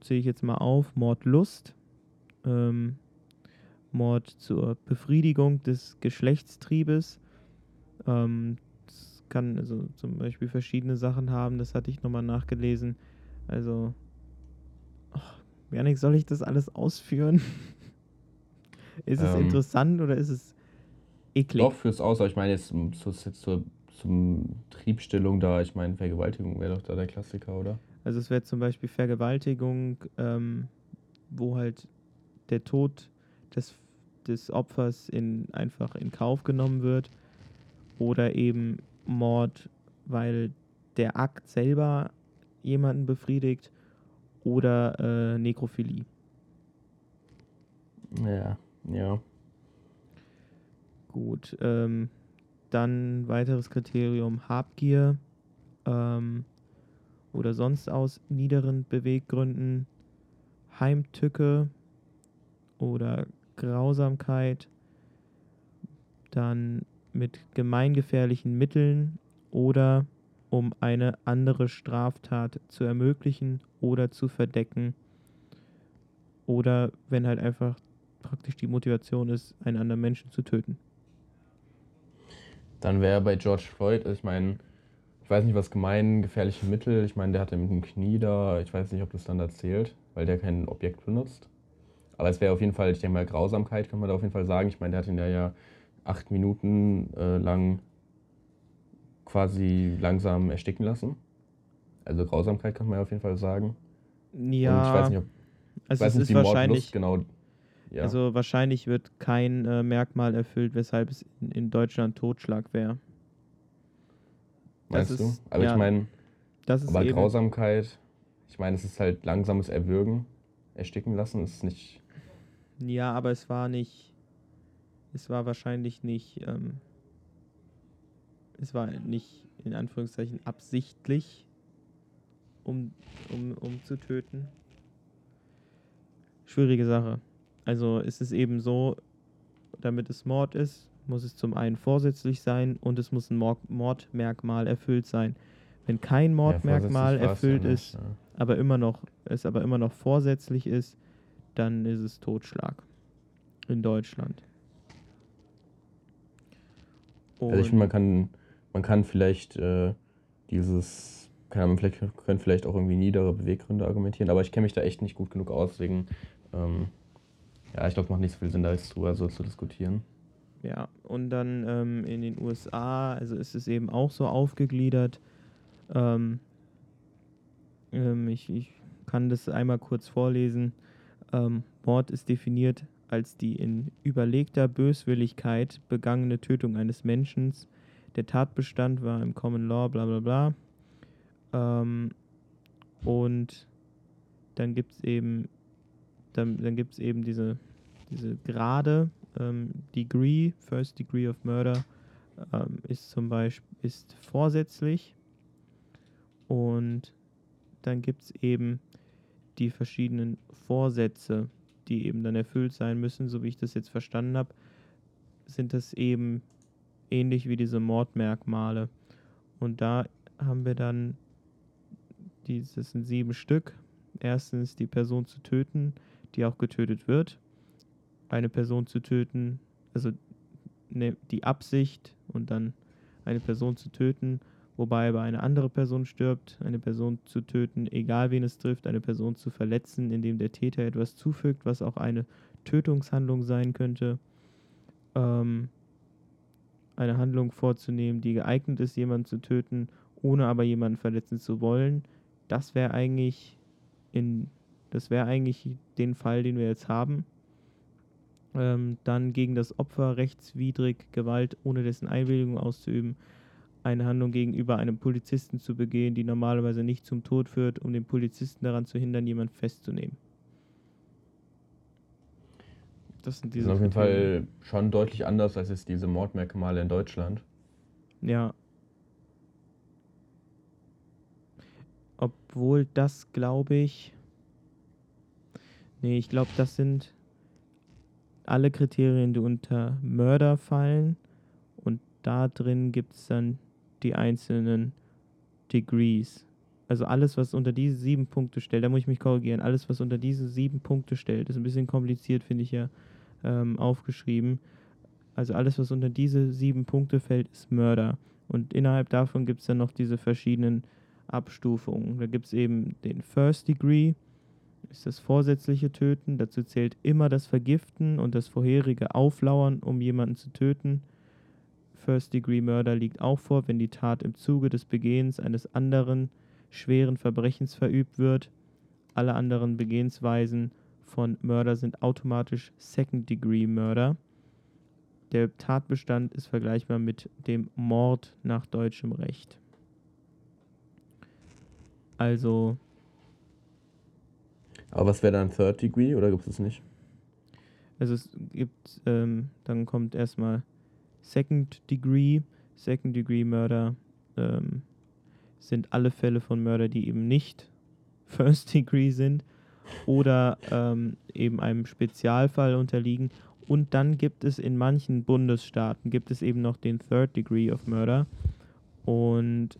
zähle ich jetzt mal auf, Mordlust, ähm, Mord zur Befriedigung des Geschlechtstriebes. Ähm, das kann also zum Beispiel verschiedene Sachen haben, das hatte ich nochmal nachgelesen. Also, oh, Janik, soll ich das alles ausführen? ist es ähm, interessant oder ist es eklig. Doch, fürs Aus, aber ich meine jetzt, zur, zur, zum Triebstellung da, ich meine, Vergewaltigung wäre doch da der Klassiker, oder? Also es wäre zum Beispiel Vergewaltigung, ähm, wo halt der Tod des, des Opfers in, einfach in Kauf genommen wird. Oder eben Mord, weil der Akt selber jemanden befriedigt. Oder äh, Nekrophilie. Ja, ja. Gut, ähm, dann weiteres Kriterium Habgier ähm, oder sonst aus niederen Beweggründen Heimtücke oder Grausamkeit, dann mit gemeingefährlichen Mitteln oder um eine andere Straftat zu ermöglichen oder zu verdecken oder wenn halt einfach praktisch die Motivation ist, einen anderen Menschen zu töten. Dann wäre bei George Floyd, ich meine, ich weiß nicht, was gemein, gefährliche Mittel, ich meine, der hatte mit dem Knie da, ich weiß nicht, ob das dann da zählt, weil der kein Objekt benutzt. Aber es wäre auf jeden Fall, ich denke mal, Grausamkeit kann man da auf jeden Fall sagen. Ich meine, der hat ihn da ja acht Minuten äh, lang quasi langsam ersticken lassen. Also Grausamkeit kann man ja auf jeden Fall sagen. Ja. Und ich weiß nicht, ob Also es ist wahrscheinlich genau. Ja. Also wahrscheinlich wird kein äh, Merkmal erfüllt, weshalb es in, in Deutschland Totschlag wäre. Meinst ist, du? Aber ja, ich meine, aber Grausamkeit, ich meine, es ist halt langsames Erwürgen, ersticken lassen, ist nicht. Ja, aber es war nicht, es war wahrscheinlich nicht, ähm, es war nicht in Anführungszeichen absichtlich, um, um, um zu töten. Schwierige Sache. Also ist es eben so, damit es Mord ist, muss es zum einen vorsätzlich sein und es muss ein Mordmerkmal erfüllt sein. Wenn kein Mordmerkmal ja, erfüllt ja ist, ja. aber immer noch, es aber immer noch vorsätzlich ist, dann ist es Totschlag in Deutschland. Und also ich finde, man kann, man kann vielleicht äh, dieses, kann man vielleicht, können vielleicht auch irgendwie niedere Beweggründe argumentieren, aber ich kenne mich da echt nicht gut genug aus, deswegen, ähm, ja, ich glaube, es macht nicht so viel Sinn, da jetzt drüber so zu diskutieren. Ja, und dann ähm, in den USA, also ist es eben auch so aufgegliedert. Ähm, ähm, ich, ich kann das einmal kurz vorlesen. Ähm, Mord ist definiert als die in überlegter Böswilligkeit begangene Tötung eines Menschen. Der Tatbestand war im Common Law, bla bla bla. Ähm, und dann gibt es eben, dann, dann gibt eben diese, diese Grade, ähm, Degree, First Degree of Murder, ähm, ist zum Beispiel ist vorsätzlich. Und dann gibt es eben die verschiedenen Vorsätze die eben dann erfüllt sein müssen, so wie ich das jetzt verstanden habe, sind das eben ähnlich wie diese Mordmerkmale. Und da haben wir dann, das sind sieben Stück. Erstens die Person zu töten, die auch getötet wird. Eine Person zu töten, also ne, die Absicht und dann eine Person zu töten wobei aber eine andere Person stirbt, eine Person zu töten, egal wen es trifft, eine Person zu verletzen, indem der Täter etwas zufügt, was auch eine Tötungshandlung sein könnte, ähm, eine Handlung vorzunehmen, die geeignet ist, jemanden zu töten, ohne aber jemanden verletzen zu wollen, das wäre eigentlich in das wäre eigentlich den Fall, den wir jetzt haben. Ähm, dann gegen das Opfer rechtswidrig Gewalt ohne dessen Einwilligung auszuüben, eine Handlung gegenüber einem Polizisten zu begehen, die normalerweise nicht zum Tod führt, um den Polizisten daran zu hindern, jemanden festzunehmen. Das sind diese. Das ist auf jeden Fall schon deutlich anders als jetzt diese Mordmerkmale in Deutschland. Ja. Obwohl das, glaube ich. Nee, ich glaube, das sind alle Kriterien, die unter Mörder fallen. Und da drin gibt es dann die einzelnen Degrees. Also alles, was unter diese sieben Punkte stellt, da muss ich mich korrigieren, alles, was unter diese sieben Punkte stellt, ist ein bisschen kompliziert, finde ich ja, ähm, aufgeschrieben. Also alles, was unter diese sieben Punkte fällt, ist Mörder. Und innerhalb davon gibt es dann noch diese verschiedenen Abstufungen. Da gibt es eben den First Degree, ist das vorsätzliche Töten. Dazu zählt immer das Vergiften und das vorherige Auflauern, um jemanden zu töten. First-Degree-Murder liegt auch vor, wenn die Tat im Zuge des Begehens eines anderen schweren Verbrechens verübt wird. Alle anderen Begehensweisen von Mörder sind automatisch Second-Degree-Murder. Der Tatbestand ist vergleichbar mit dem Mord nach deutschem Recht. Also. Aber was wäre dann Third Degree oder gibt es nicht? Also es gibt, ähm, dann kommt erstmal Second Degree. Second Degree Murder ähm, sind alle Fälle von Mörder, die eben nicht First Degree sind oder ähm, eben einem Spezialfall unterliegen. Und dann gibt es in manchen Bundesstaaten gibt es eben noch den Third Degree of Murder. Und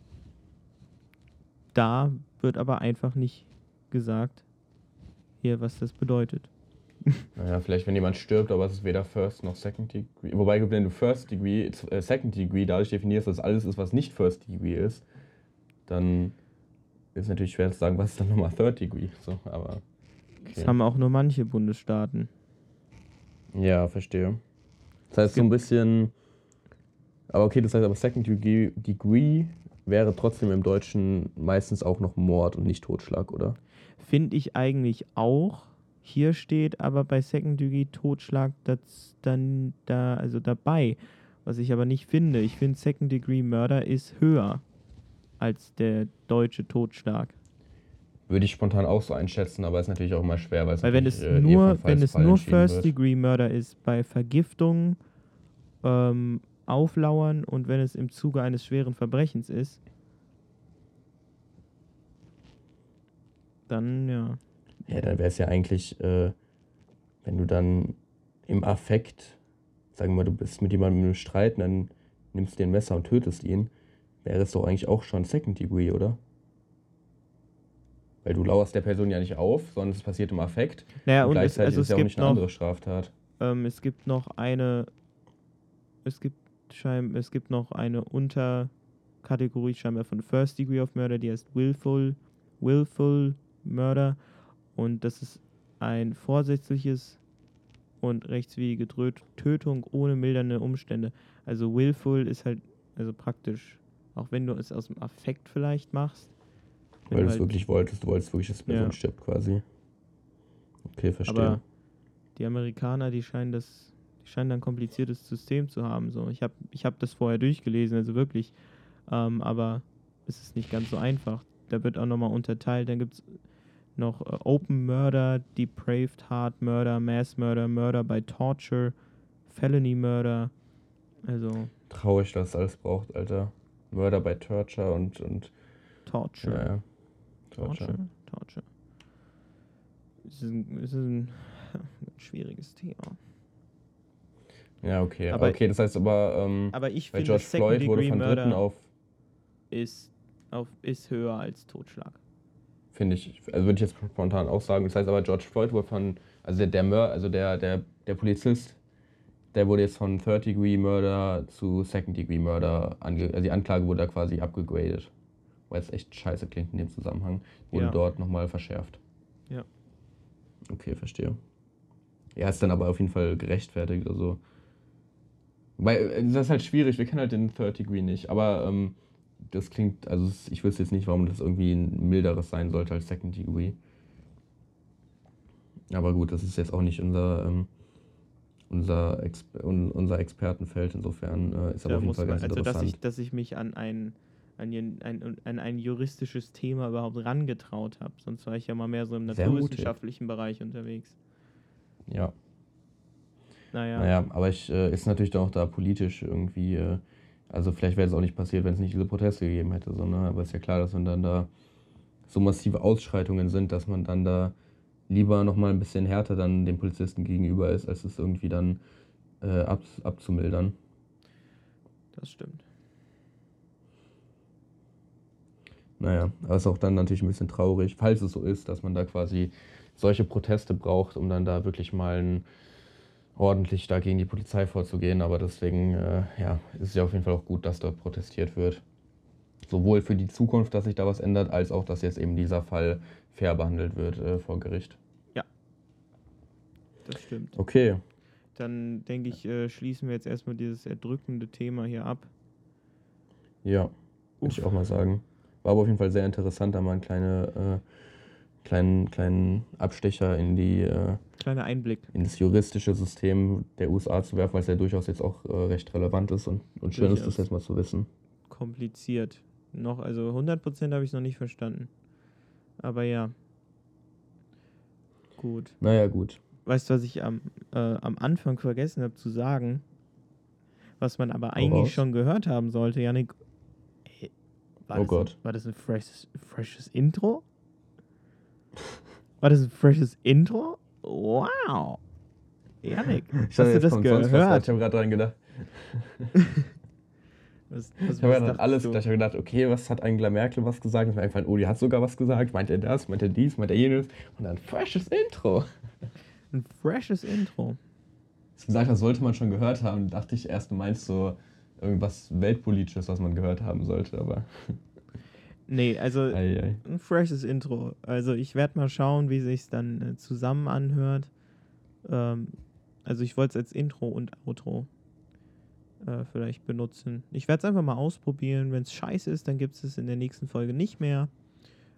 da wird aber einfach nicht gesagt, hier, was das bedeutet. Naja, vielleicht wenn jemand stirbt, aber es ist weder First noch Second Degree. Wobei, wenn du First Degree, äh, Second Degree dadurch definierst, dass alles ist, was nicht First Degree ist, dann ist es natürlich schwer zu sagen, was ist dann nochmal Third Degree. So, aber, okay. Das haben auch nur manche Bundesstaaten. Ja, verstehe. Das heißt so ein bisschen. Aber okay, das heißt aber Second Degree, Degree wäre trotzdem im Deutschen meistens auch noch Mord und nicht Totschlag, oder? Finde ich eigentlich auch Hier steht aber bei Second Degree Totschlag das dann da, also dabei. Was ich aber nicht finde. Ich finde Second Degree Murder ist höher als der deutsche Totschlag. Würde ich spontan auch so einschätzen, aber ist natürlich auch immer schwer, weil, weil wenn es äh, nur, wenn es nur First wird. Degree Murder ist, bei Vergiftung, ähm, Auflauern und wenn es im Zuge eines schweren Verbrechens ist, dann ja. Ja, dann wäre es ja eigentlich, äh, wenn du dann im Affekt, sagen wir mal, du bist mit jemandem im Streit und dann nimmst du dir ein Messer und tötest ihn, wäre es doch eigentlich auch schon Second Degree, oder? Weil du lauerst der Person ja nicht auf, sondern es passiert im Affekt. Naja, und, gleichzeitig es, also ist es ja auch nicht eine noch, andere Straftat. Ähm, es gibt noch eine, es gibt scheinbar, es gibt noch eine Unterkategorie scheinbar von First Degree of Murder, die heißt Willful, Willful Murder. Und das ist ein vorsätzliches und rechtswidrige Tötung ohne mildernde Umstände. Also willful ist halt, also praktisch, auch wenn du es aus dem Affekt vielleicht machst, weil du es halt wirklich wolltest, du wolltest wirklich, dass die Person ja. stirbt quasi. Okay, verstehe. Aber die Amerikaner, die scheinen das, die scheinen ein kompliziertes System zu haben. So. Ich habe ich hab das vorher durchgelesen, also wirklich. Ähm, aber es ist nicht ganz so einfach. Da wird auch nochmal unterteilt. Dann gibt es noch äh, Open Murder, Depraved Hard Murder, Mass Murder, Murder by Torture, Felony Murder. Also. Traurig, dass es alles braucht, Alter. Murder by Torture und. und Torture. Ja, ja. Torture. Torture. Es ist ein, es ist ein, schwieriges Thema. Ja, okay. Aber, okay, das heißt aber, ähm, aber ich finde, George Floyd wurde von Dritten auf ist, auf ist höher als Totschlag. Finde ich, also würde ich jetzt spontan auch sagen. Das heißt aber, George Floyd wurde von, also der, der Mör, also der, der, der Polizist, der wurde jetzt von Third Degree Murder zu Second Degree Murder, ange, also die Anklage wurde da quasi abgegradet weil es echt scheiße klingt in dem Zusammenhang, wurde ja. dort nochmal verschärft. Ja. Okay, verstehe. Ja, ist dann aber auf jeden Fall gerechtfertigt. Also. Weil das ist halt schwierig, wir kennen halt den Third Degree nicht, aber ähm, das klingt, also ich wüsste jetzt nicht, warum das irgendwie ein milderes sein sollte als Second Degree. Aber gut, das ist jetzt auch nicht unser, ähm, unser, Exper unser Expertenfeld, insofern äh, ist aber auf jeden Fall ganz man, also interessant. Dass ich, dass ich mich an ein an, ein, an ein juristisches Thema überhaupt rangetraut habe. Sonst war ich ja mal mehr so im naturwissenschaftlichen Bereich unterwegs. Ja. Naja. Naja, aber ich äh, ist natürlich auch da politisch irgendwie, äh, also vielleicht wäre es auch nicht passiert, wenn es nicht diese Proteste gegeben hätte, sondern aber ist ja klar, dass wenn dann da so massive Ausschreitungen sind, dass man dann da lieber nochmal ein bisschen härter dann dem Polizisten gegenüber ist, als es irgendwie dann äh, ab, abzumildern. Das stimmt. Naja, aber es ist auch dann natürlich ein bisschen traurig, falls es so ist, dass man da quasi solche Proteste braucht, um dann da wirklich mal ein, ordentlich da gegen die Polizei vorzugehen. Aber deswegen äh, ja, ist es ja auf jeden Fall auch gut, dass dort protestiert wird. Sowohl für die Zukunft, dass sich da was ändert, als auch, dass jetzt eben dieser Fall fair behandelt wird äh, vor Gericht. Ja, das stimmt. Okay. Dann denke ich, äh, schließen wir jetzt erstmal dieses erdrückende Thema hier ab. Ja, würde ich auch mal sagen. War aber auf jeden Fall sehr interessant, da mal einen kleine, äh, kleinen, kleinen Abstecher in die äh, Kleiner Einblick. in das juristische System der USA zu werfen, weil es ja durchaus jetzt auch äh, recht relevant ist und, und schön ist, das jetzt mal zu wissen. Kompliziert. Noch, also 100% habe ich es noch nicht verstanden. Aber ja. Gut. Naja, gut. Weißt du, was ich am, äh, am Anfang vergessen habe zu sagen? Was man aber eigentlich Woraus? schon gehört haben sollte, Janik, war oh Gott. Ein, war das ein freshes, freshes Intro? War das ein freshes Intro? Wow. Janik, hast du das gehört? ich habe gerade dran gedacht. was, was, ich habe ja alles, ich habe gedacht, okay, was hat Angela Merkel was gesagt? Ich mir eingefallen, oh, die hat sogar was gesagt. Meint er das, meint er dies, meint er jenes? Und dann freshes Intro. Ein freshes Intro. Das gesagt, das sollte man schon gehört haben. Da dachte ich erst, du meinst so, irgendwas Weltpolitisches, was man gehört haben sollte, aber. Nee, also ei, ei. ein freshes Intro. Also ich werde mal schauen, wie sich dann äh, zusammen anhört. Ähm, also ich wollte es als Intro und Outro äh, vielleicht benutzen. Ich werde es einfach mal ausprobieren. Wenn es scheiße ist, dann gibt es es in der nächsten Folge nicht mehr.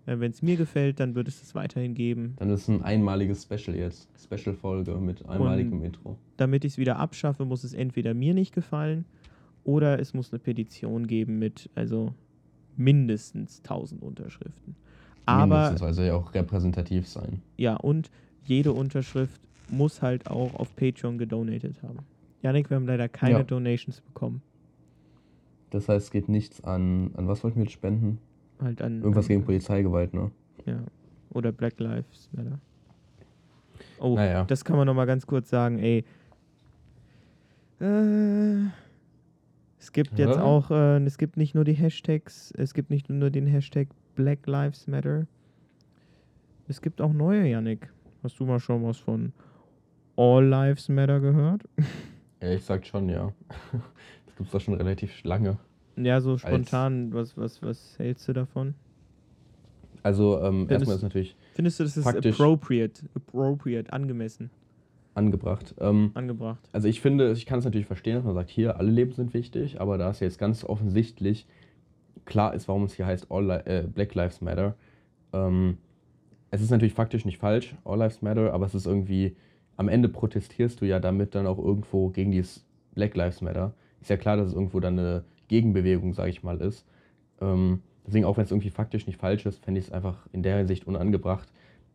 Äh, Wenn es mir gefällt, dann wird es es weiterhin geben. Dann ist es ein einmaliges Special jetzt. Special-Folge mit einmaligem Und Intro. Damit ich es wieder abschaffe, muss es entweder mir nicht gefallen oder es muss eine Petition geben mit also mindestens 1000 Unterschriften. Aber mindestens, soll ja auch repräsentativ sein. Ja, und jede Unterschrift muss halt auch auf Patreon gedonatet haben. Janik, wir haben leider keine ja. Donations bekommen. Das heißt, es geht nichts an, an was wollten wir jetzt spenden? Halt an. Irgendwas an, gegen Polizeigewalt, ne? Ja. Oder Black Lives Matter. Oh, naja. das kann man nochmal ganz kurz sagen, ey. Äh, es gibt jetzt ja. auch, äh, es gibt nicht nur die Hashtags, es gibt nicht nur den Hashtag Black Lives Matter. Es gibt auch neue, Yannick. Hast du mal schon was von All Lives Matter gehört? Ja, ich sag schon, ja. Das gibt es doch schon relativ lange. Ja, so spontan, was, was, was hältst du davon? Also, ähm, erstmal ist natürlich. Findest du, das ist appropriate, appropriate, angemessen? Angebracht. Ähm, Angebracht. Also, ich finde, ich kann es natürlich verstehen, dass man sagt, hier, alle Leben sind wichtig, aber da es jetzt ganz offensichtlich klar ist, warum es hier heißt All Li äh, Black Lives Matter, ähm, es ist natürlich faktisch nicht falsch, All Lives Matter, aber es ist irgendwie, am Ende protestierst du ja damit dann auch irgendwo gegen dieses Black Lives Matter ist ja klar, dass es irgendwo dann eine Gegenbewegung, sage ich mal, ist. Ähm, deswegen, auch wenn es irgendwie faktisch nicht falsch ist, fände ich es einfach in der Hinsicht unangebracht,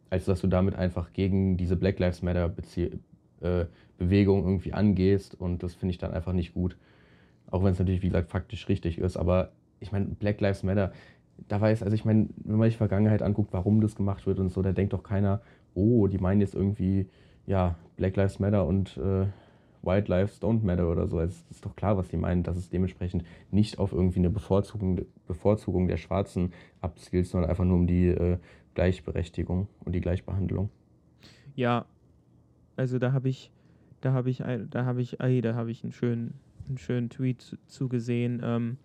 als dass du damit einfach gegen diese Black Lives Matter Bezie äh, Bewegung irgendwie angehst und das finde ich dann einfach nicht gut. Auch wenn es natürlich, wie gesagt, faktisch richtig ist, aber ich meine, Black Lives Matter, da weiß, also ich meine, wenn man sich Vergangenheit anguckt, warum das gemacht wird und so, da denkt doch keiner, oh, die meinen jetzt irgendwie, ja, Black Lives Matter und äh, White Lives Don't Matter oder so. Es ist doch klar, was die meinen, dass es dementsprechend nicht auf irgendwie eine Bevorzugung, Bevorzugung der Schwarzen abzielt, sondern einfach nur um die äh, Gleichberechtigung und die Gleichbehandlung. Ja, also da habe ich, da habe ich, da habe ich, da habe ich einen schönen, einen schönen Tweet zugesehen ähm,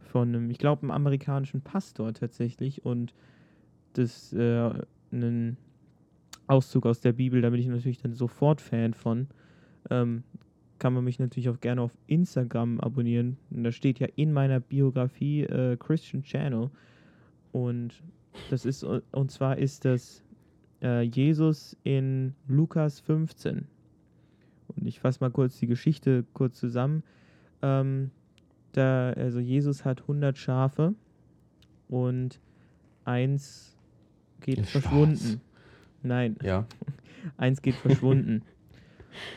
von einem, ich glaube, einem amerikanischen Pastor tatsächlich und das äh, einen Auszug aus der Bibel, da bin ich natürlich dann sofort Fan von ähm, kann man mich natürlich auch gerne auf Instagram abonnieren. Und da steht ja in meiner Biografie äh, Christian Channel. Und das ist, und zwar ist das äh, Jesus in Lukas 15. Und ich fasse mal kurz die Geschichte kurz zusammen. Ähm, da, also Jesus hat 100 Schafe und eins geht Spaß. verschwunden. Nein. Ja. eins geht verschwunden.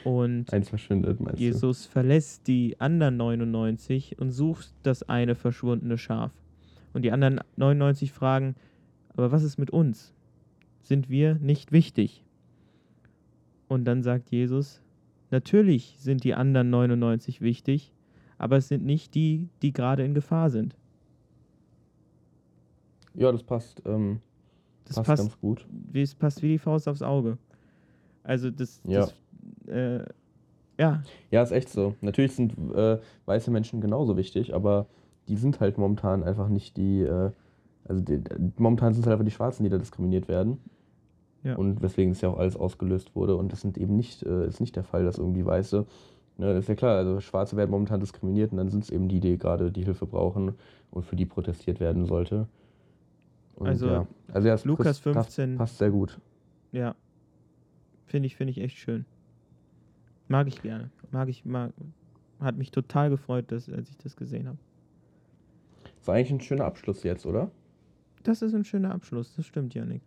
Und Eins verschwindet, meinst Jesus du? verlässt die anderen 99 und sucht das eine verschwundene Schaf. Und die anderen 99 fragen, aber was ist mit uns? Sind wir nicht wichtig? Und dann sagt Jesus, natürlich sind die anderen 99 wichtig, aber es sind nicht die, die gerade in Gefahr sind. Ja, das passt. Ähm, das passt, passt, ganz gut. Wie, es passt wie die Faust aufs Auge. Also das, ja. das äh, ja. Ja, ist echt so. Natürlich sind äh, weiße Menschen genauso wichtig, aber die sind halt momentan einfach nicht die, äh, also die, momentan sind es halt einfach die Schwarzen, die da diskriminiert werden. Ja. Und weswegen es ja auch alles ausgelöst wurde. Und das sind eben nicht, äh, ist nicht der Fall, dass irgendwie Weiße, ne, ist ja klar, also Schwarze werden momentan diskriminiert und dann sind es eben die, die gerade die Hilfe brauchen und für die protestiert werden sollte. Und also, ja. also ja, Lukas 15 passt sehr gut. Ja. Finde ich, finde ich echt schön. Mag ich gerne. Mag ich, mag, hat mich total gefreut, dass, als ich das gesehen habe. War eigentlich ein schöner Abschluss jetzt, oder? Das ist ein schöner Abschluss, das stimmt, Janik.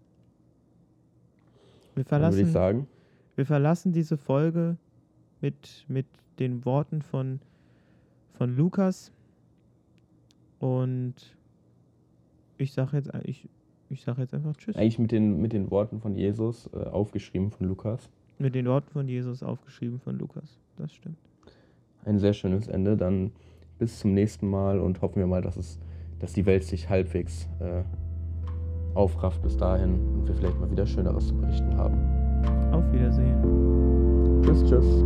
Wir verlassen, würde ich sagen. Wir verlassen diese Folge mit, mit den Worten von, von Lukas. Und ich sage jetzt, ich, ich sag jetzt einfach Tschüss. Eigentlich mit den, mit den Worten von Jesus, äh, aufgeschrieben von Lukas. Mit den Worten von Jesus aufgeschrieben von Lukas. Das stimmt. Ein sehr schönes Ende. Dann bis zum nächsten Mal und hoffen wir mal, dass, es, dass die Welt sich halbwegs äh, aufrafft bis dahin und wir vielleicht mal wieder Schöneres zu berichten haben. Auf Wiedersehen. Tschüss, tschüss.